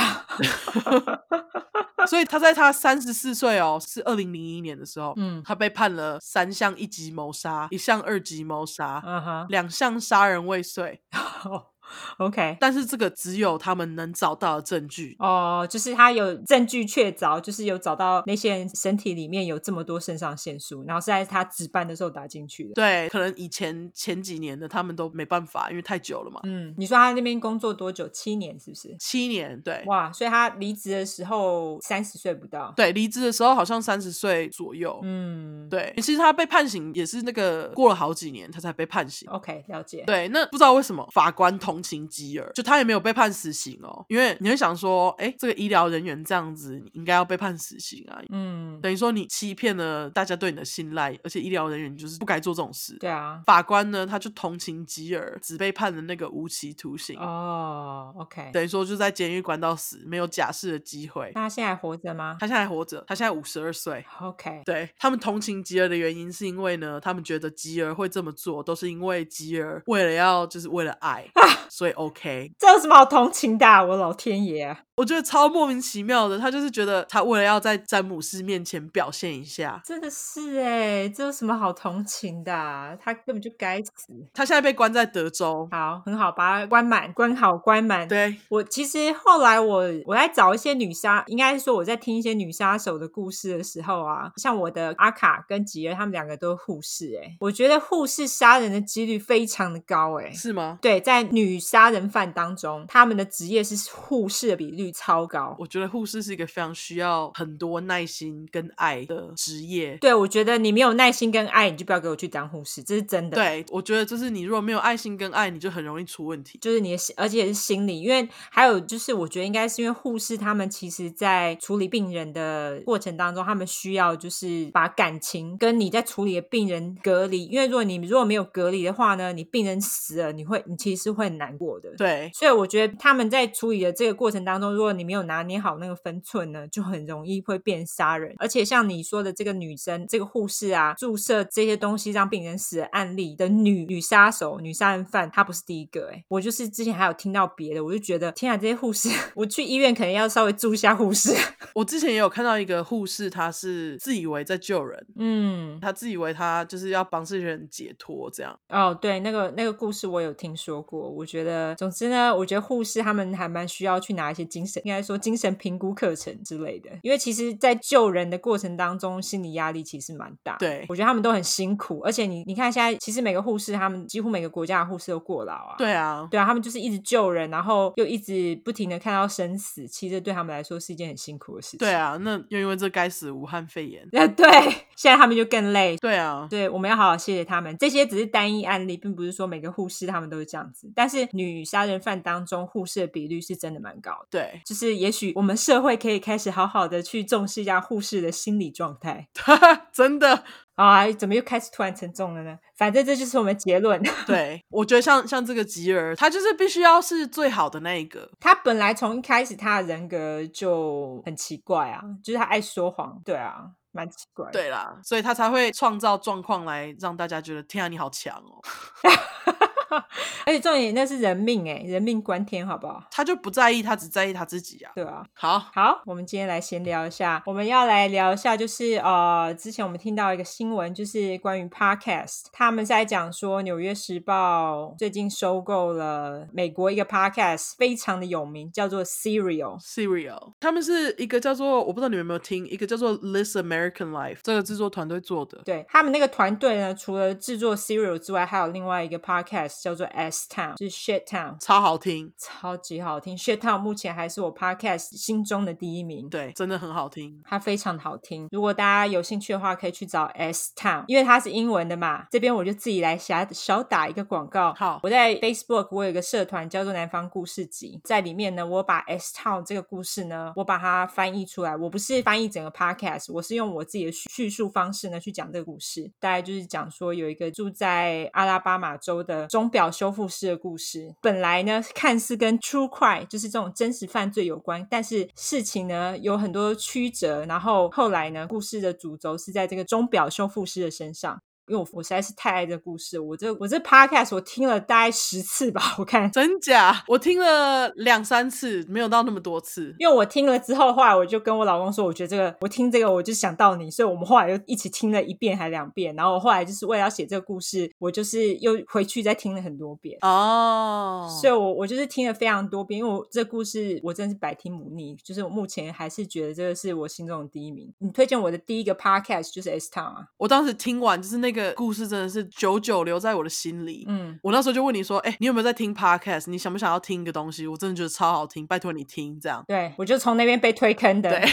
所以他在他三十四岁哦，是二零零一年的时候，嗯，他被判了三项一级谋杀，一项二级谋杀，两项杀人未遂。OK，但是这个只有他们能找到的证据哦，就是他有证据确凿，就是有找到那些人身体里面有这么多肾上腺素，然后是在他值班的时候打进去的。对，可能以前前几年的他们都没办法，因为太久了嘛。嗯，你说他那边工作多久？七年是不是？七年，对。哇，所以他离职的时候三十岁不到。对，离职的时候好像三十岁左右。嗯，对。其实他被判刑也是那个过了好几年他才被判刑。OK，了解。对，那不知道为什么法官同。同情吉尔，就他也没有被判死刑哦，因为你会想说，哎，这个医疗人员这样子，你应该要被判死刑啊。嗯，等于说你欺骗了大家对你的信赖，而且医疗人员就是不该做这种事。对啊，法官呢，他就同情吉尔，只被判了那个无期徒刑。哦，OK，等于说就在监狱关到死，没有假释的机会。那他现在活着吗？他现在还活着，他现在五十二岁。OK，对，他们同情吉尔的原因是因为呢，他们觉得吉尔会这么做，都是因为吉尔为了要就是为了爱，所以 OK。这有什么好同情的啊？我老天爷啊！我觉得超莫名其妙的，他就是觉得他为了要在詹姆斯面前表现一下，真的是哎，这有什么好同情的啊？他根本就该死。他现在被关在德州，好，很好，把他关满，关好，关满。对，我其实后来我我在找一些女杀，应该是说我在听一些女杀手的故事的时候啊，像我的阿卡跟吉尔，他们两个都是护士，哎，我觉得护士杀人的几率非常的高，哎，是吗？对，在女杀人犯当中，他们的职业是护士的比率超高，我觉得护士是一个非常需要很多耐心跟爱的职业。对，我觉得你没有耐心跟爱，你就不要给我去当护士，这是真的。对，我觉得就是你如果没有爱心跟爱，你就很容易出问题。就是你的心，而且也是心理，因为还有就是，我觉得应该是因为护士他们其实在处理病人的过程当中，他们需要就是把感情跟你在处理的病人隔离，因为如果你如果没有隔离的话呢，你病人死了，你会你其实会很难过的。对，所以我觉得他们在处理的这个过程当中，如果你没有拿捏好那个分寸呢，就很容易会变杀人。而且像你说的这个女生，这个护士啊，注射这些东西让病人死的案例的女女杀手、女杀人犯，她不是第一个。哎，我就是之前还有听到别的，我就觉得天啊，这些护士，我去医院可能要稍微注意一下护士。我之前也有看到一个护士，她是自以为在救人，嗯，她自以为她就是要帮这些人解脱这样。哦，对，那个那个故事我有听说过。我觉得，总之呢，我觉得护士他们还蛮需要去拿一些精神，应该说精神评估课程之类的，因为其实，在救人的过程当中，心理压力其实蛮大。对，我觉得他们都很辛苦，而且你你看现在，其实每个护士，他们几乎每个国家的护士都过劳啊。对啊，对啊，他们就是一直救人，然后又一直不停的看到生死，其实对他们来说是一件很辛苦的事情。对啊，那又因为这该死武汉肺炎。那，对，现在他们就更累。对啊，对，我们要好好谢谢他们。这些只是单一案例，并不是说每个护士他们都是这样子。但是女杀人犯当中，护士的比率是真的蛮高的。对，就是也许我们社会可以开始好好的去重视一下护士的心理状态。真的啊？怎么又开始突然沉重了呢？反正这就是我们结论。对，我觉得像像这个吉尔，他就是必须要是最好的那一个。他本来从一开始他的人格就很奇怪啊，就是他爱说谎。对啊，蛮奇怪。对啦，所以他才会创造状况来让大家觉得天啊，你好强哦。而且重点那是人命哎，人命关天，好不好？他就不在意，他只在意他自己啊。对啊，好好，我们今天来闲聊一下，我们要来聊一下，就是呃，之前我们听到一个新闻，就是关于 Podcast，他们在讲说，《纽约时报》最近收购了美国一个 Podcast，非常的有名，叫做 Serial。Serial，他们是一个叫做我不知道你们有没有听，一个叫做 This American Life 这个制作团队做的。对，他们那个团队呢，除了制作 Serial 之外，还有另外一个 Podcast。Podcast 叫做 S Town，就是 Shit Town，超好听，超级好听。Shit Town 目前还是我 podcast 心中的第一名，对，真的很好听，它非常好听。如果大家有兴趣的话，可以去找 S Town，因为它是英文的嘛。这边我就自己来小小打一个广告。好，我在 Facebook 我有一个社团叫做南方故事集，在里面呢，我把 S Town 这个故事呢，我把它翻译出来。我不是翻译整个 podcast，我是用我自己的叙述方式呢去讲这个故事。大概就是讲说有一个住在阿拉巴马州的表修复师的故事。本来呢，看似跟 True cry 就是这种真实犯罪有关，但是事情呢有很多曲折。然后后来呢，故事的主轴是在这个钟表修复师的身上。因为我我实在是太爱这故事，我这我这 podcast 我听了大概十次吧，我看真假，我听了两三次，没有到那么多次。因为我听了之后，后来我就跟我老公说，我觉得这个我听这个我就想到你，所以我们后来又一起听了一遍还两遍。然后我后来就是为了要写这个故事，我就是又回去再听了很多遍哦。所以我我就是听了非常多遍，因为我这故事我真的是百听不腻，就是我目前还是觉得这个是我心中的第一名。你推荐我的第一个 podcast 就是 S Town 啊，我当时听完就是那个。这个故事真的是久久留在我的心里。嗯，我那时候就问你说：“哎、欸，你有没有在听 podcast？你想不想要听一个东西？我真的觉得超好听，拜托你听。”这样，对，我就从那边被推坑的。对。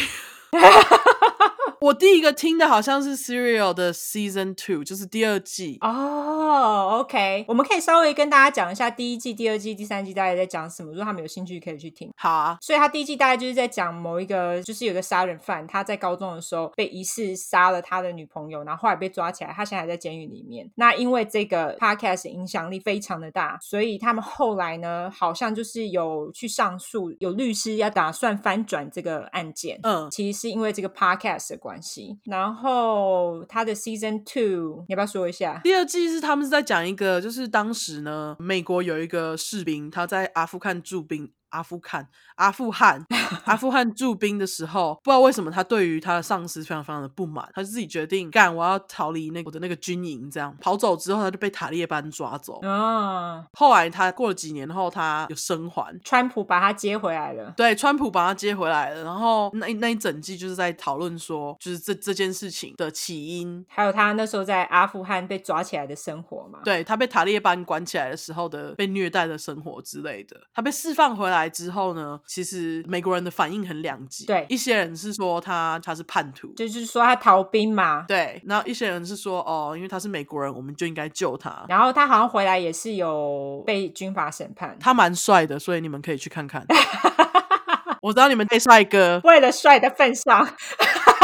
我第一个听的好像是 Serial 的 Season Two，就是第二季哦。Oh, OK，我们可以稍微跟大家讲一下第一季、第二季、第三季大概在讲什么，如果他们有兴趣可以去听。好啊，所以他第一季大概就是在讲某一个，就是有个杀人犯，他在高中的时候被疑似杀了他的女朋友，然后后来被抓起来，他现在还在监狱里面。那因为这个 Podcast 影响力非常的大，所以他们后来呢，好像就是有去上诉，有律师要打算翻转这个案件。嗯，其实是因为这个 Podcast 的关系，然后他的 Season Two，你要不要说一下？第二季是他们是在讲一个，就是当时呢，美国有一个士兵，他在阿富汗驻兵。阿富汗，阿富汗，阿富汗驻兵的时候，不知道为什么他对于他的上司非常非常的不满，他就自己决定干，我要逃离那个我的那个军营，这样跑走之后，他就被塔利班抓走。啊，后来他过了几年后，他有生还，川普把他接回来了。对，川普把他接回来了。然后那那一整季就是在讨论说，就是这这件事情的起因，还有他那时候在阿富汗被抓起来的生活嘛。对，他被塔利班关起来的时候的被虐待的生活之类的。他被释放回来。来之后呢，其实美国人的反应很两极。对，一些人是说他他是叛徒，就是说他逃兵嘛。对，然后一些人是说哦，因为他是美国人，我们就应该救他。然后他好像回来也是有被军法审判。他蛮帅的，所以你们可以去看看。我知道你们对帅哥，为了帅的份上，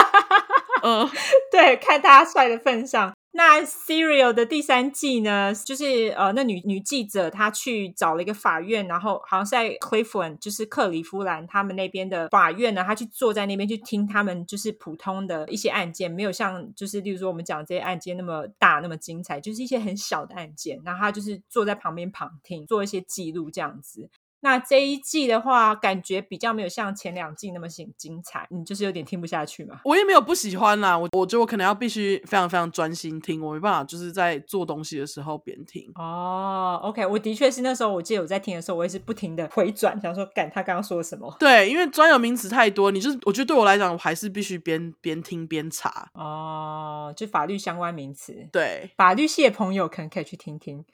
嗯，对，看他帅的份上。那 Serial 的第三季呢，就是呃，那女女记者她去找了一个法院，然后好像是在 Cleveland，就是克里夫兰他们那边的法院呢，她去坐在那边去听他们就是普通的一些案件，没有像就是例如说我们讲这些案件那么大那么精彩，就是一些很小的案件，然后她就是坐在旁边旁听，做一些记录这样子。那这一季的话，感觉比较没有像前两季那么精精彩，你就是有点听不下去嘛？我也没有不喜欢啦，我我觉得我可能要必须非常非常专心听，我没办法就是在做东西的时候边听。哦，OK，我的确是那时候我记得我在听的时候，我也是不停的回转，想说，赶他刚刚说了什么？对，因为专有名词太多，你就是我觉得对我来讲，我还是必须边边听边查。哦，就法律相关名词。对，法律系的朋友可能可以去听听。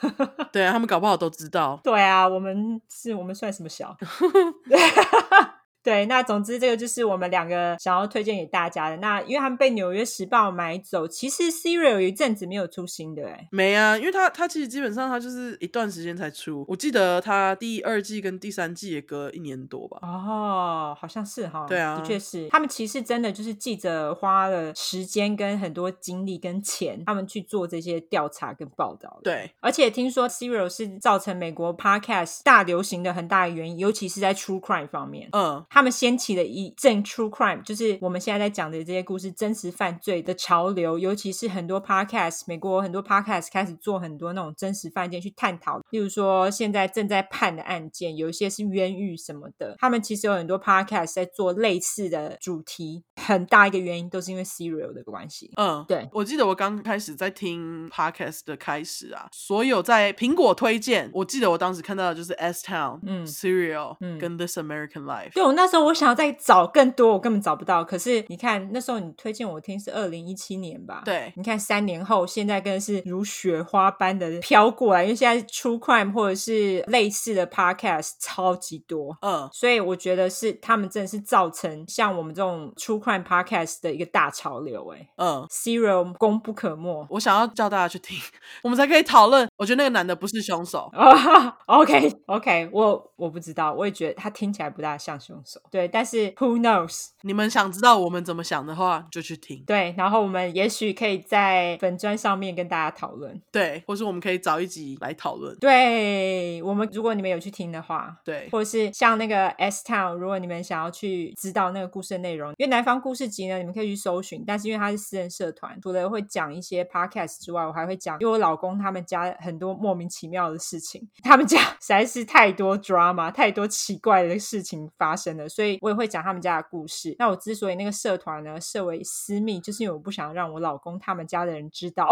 对啊，他们搞不好都知道。对啊，我们。是我们算什么小？对，那总之这个就是我们两个想要推荐给大家的。那因为他们被《纽约时报》买走，其实 Serial 有一阵子没有出新的，哎，没啊，因为他他其实基本上他就是一段时间才出。我记得他第二季跟第三季也隔一年多吧？哦，好像是哈。对啊，的确是。他们其实真的就是记者花了时间跟很多精力跟钱，他们去做这些调查跟报道。对，而且听说 Serial 是造成美国 Podcast 大流行的很大的原因，尤其是在 True Crime 方面。嗯。他们掀起了一阵 true crime，就是我们现在在讲的这些故事，真实犯罪的潮流。尤其是很多 podcast，美国很多 podcast 开始做很多那种真实犯件去探讨。例如说，现在正在判的案件，有一些是冤狱什么的。他们其实有很多 podcast 在做类似的主题，很大一个原因都是因为 serial 的关系。嗯，对。我记得我刚开始在听 podcast 的开始啊，所有在苹果推荐，我记得我当时看到的就是 S Town、嗯、Serial、嗯、跟 This American Life。对，我那时候我想要再找更多，我根本找不到。可是你看，那时候你推荐我听是二零一七年吧？对，你看三年后，现在更是如雪花般的飘过来，因为现在 True Crime 或者是类似的 Podcast 超级多，嗯，所以我觉得是他们真的是造成像我们这种 True Crime Podcast 的一个大潮流，哎，嗯，Serial 功不可没。我想要叫大家去听，我们才可以讨论。我觉得那个男的不是凶手。Oh, OK OK，我我不知道，我也觉得他听起来不大像凶手。对，但是 Who knows？你们想知道我们怎么想的话，就去听。对，然后我们也许可以在粉砖上面跟大家讨论。对，或是我们可以找一集来讨论。对，我们如果你们有去听的话，对，或者是像那个 S Town，如果你们想要去知道那个故事的内容，因为南方故事集呢，你们可以去搜寻。但是因为它是私人社团，除了会讲一些 podcast 之外，我还会讲，因为我老公他们家很多莫名其妙的事情，他们家实在是太多 drama，太多奇怪的事情发生了，所以我也会讲他们家的故事。那我之所以那个社团呢设为私密，就是因为我不想让我老公他们家的人知道。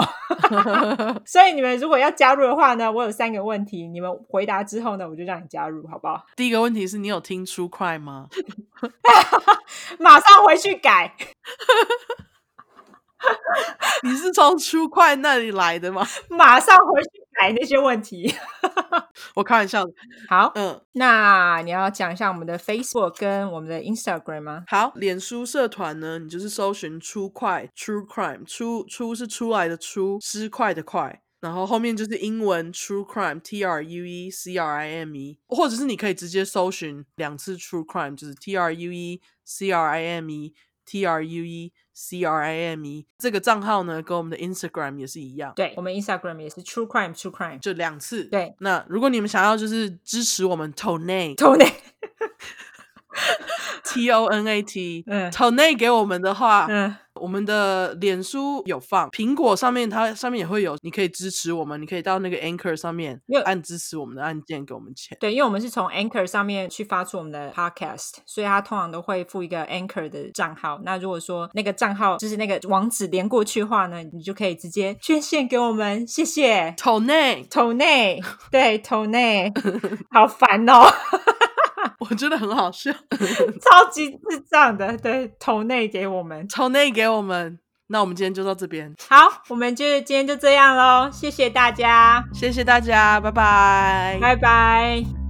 所以你们如果要加入的话呢，我有三个问题，你们回答之后呢，我就让你加入，好不好？第一个问题是你有听 True Crime 吗？马上回去改。你是从 True Crime 那里来的吗？马上回去改那些问题。我开玩笑的。好，嗯，那你要讲一下我们的 Facebook 跟我们的 Instagram 吗？好，脸书社团呢，你就是搜寻出快 True Crime，出出是出来的出，失快的快，然后后面就是英文 True Crime T R U E C R I M E，或者是你可以直接搜寻两次 True Crime，就是 T R U E C R I M E T R U E。C R I M E 这个账号呢，跟我们的 Instagram 也是一样。对，我们 Instagram 也是 True Crime True Crime，就两次。对，那如果你们想要就是支持我们 Tonate T O N A T，嗯，Tonate 给我们的话，嗯。我们的脸书有放，苹果上面它上面也会有，你可以支持我们，你可以到那个 Anchor 上面按支持我们的按键给我们钱。对，因为我们是从 Anchor 上面去发出我们的 Podcast，所以它通常都会附一个 Anchor 的账号。那如果说那个账号就是那个网址连过去的话呢，你就可以直接捐献给我们，谢谢。Tonate，Tonate，对，Tonate，好烦哦。我觉得很好笑，超级智障的。对，投内给我们，投内给我们。那我们今天就到这边。好，我们就今天就这样喽。谢谢大家，谢谢大家，拜拜，拜拜。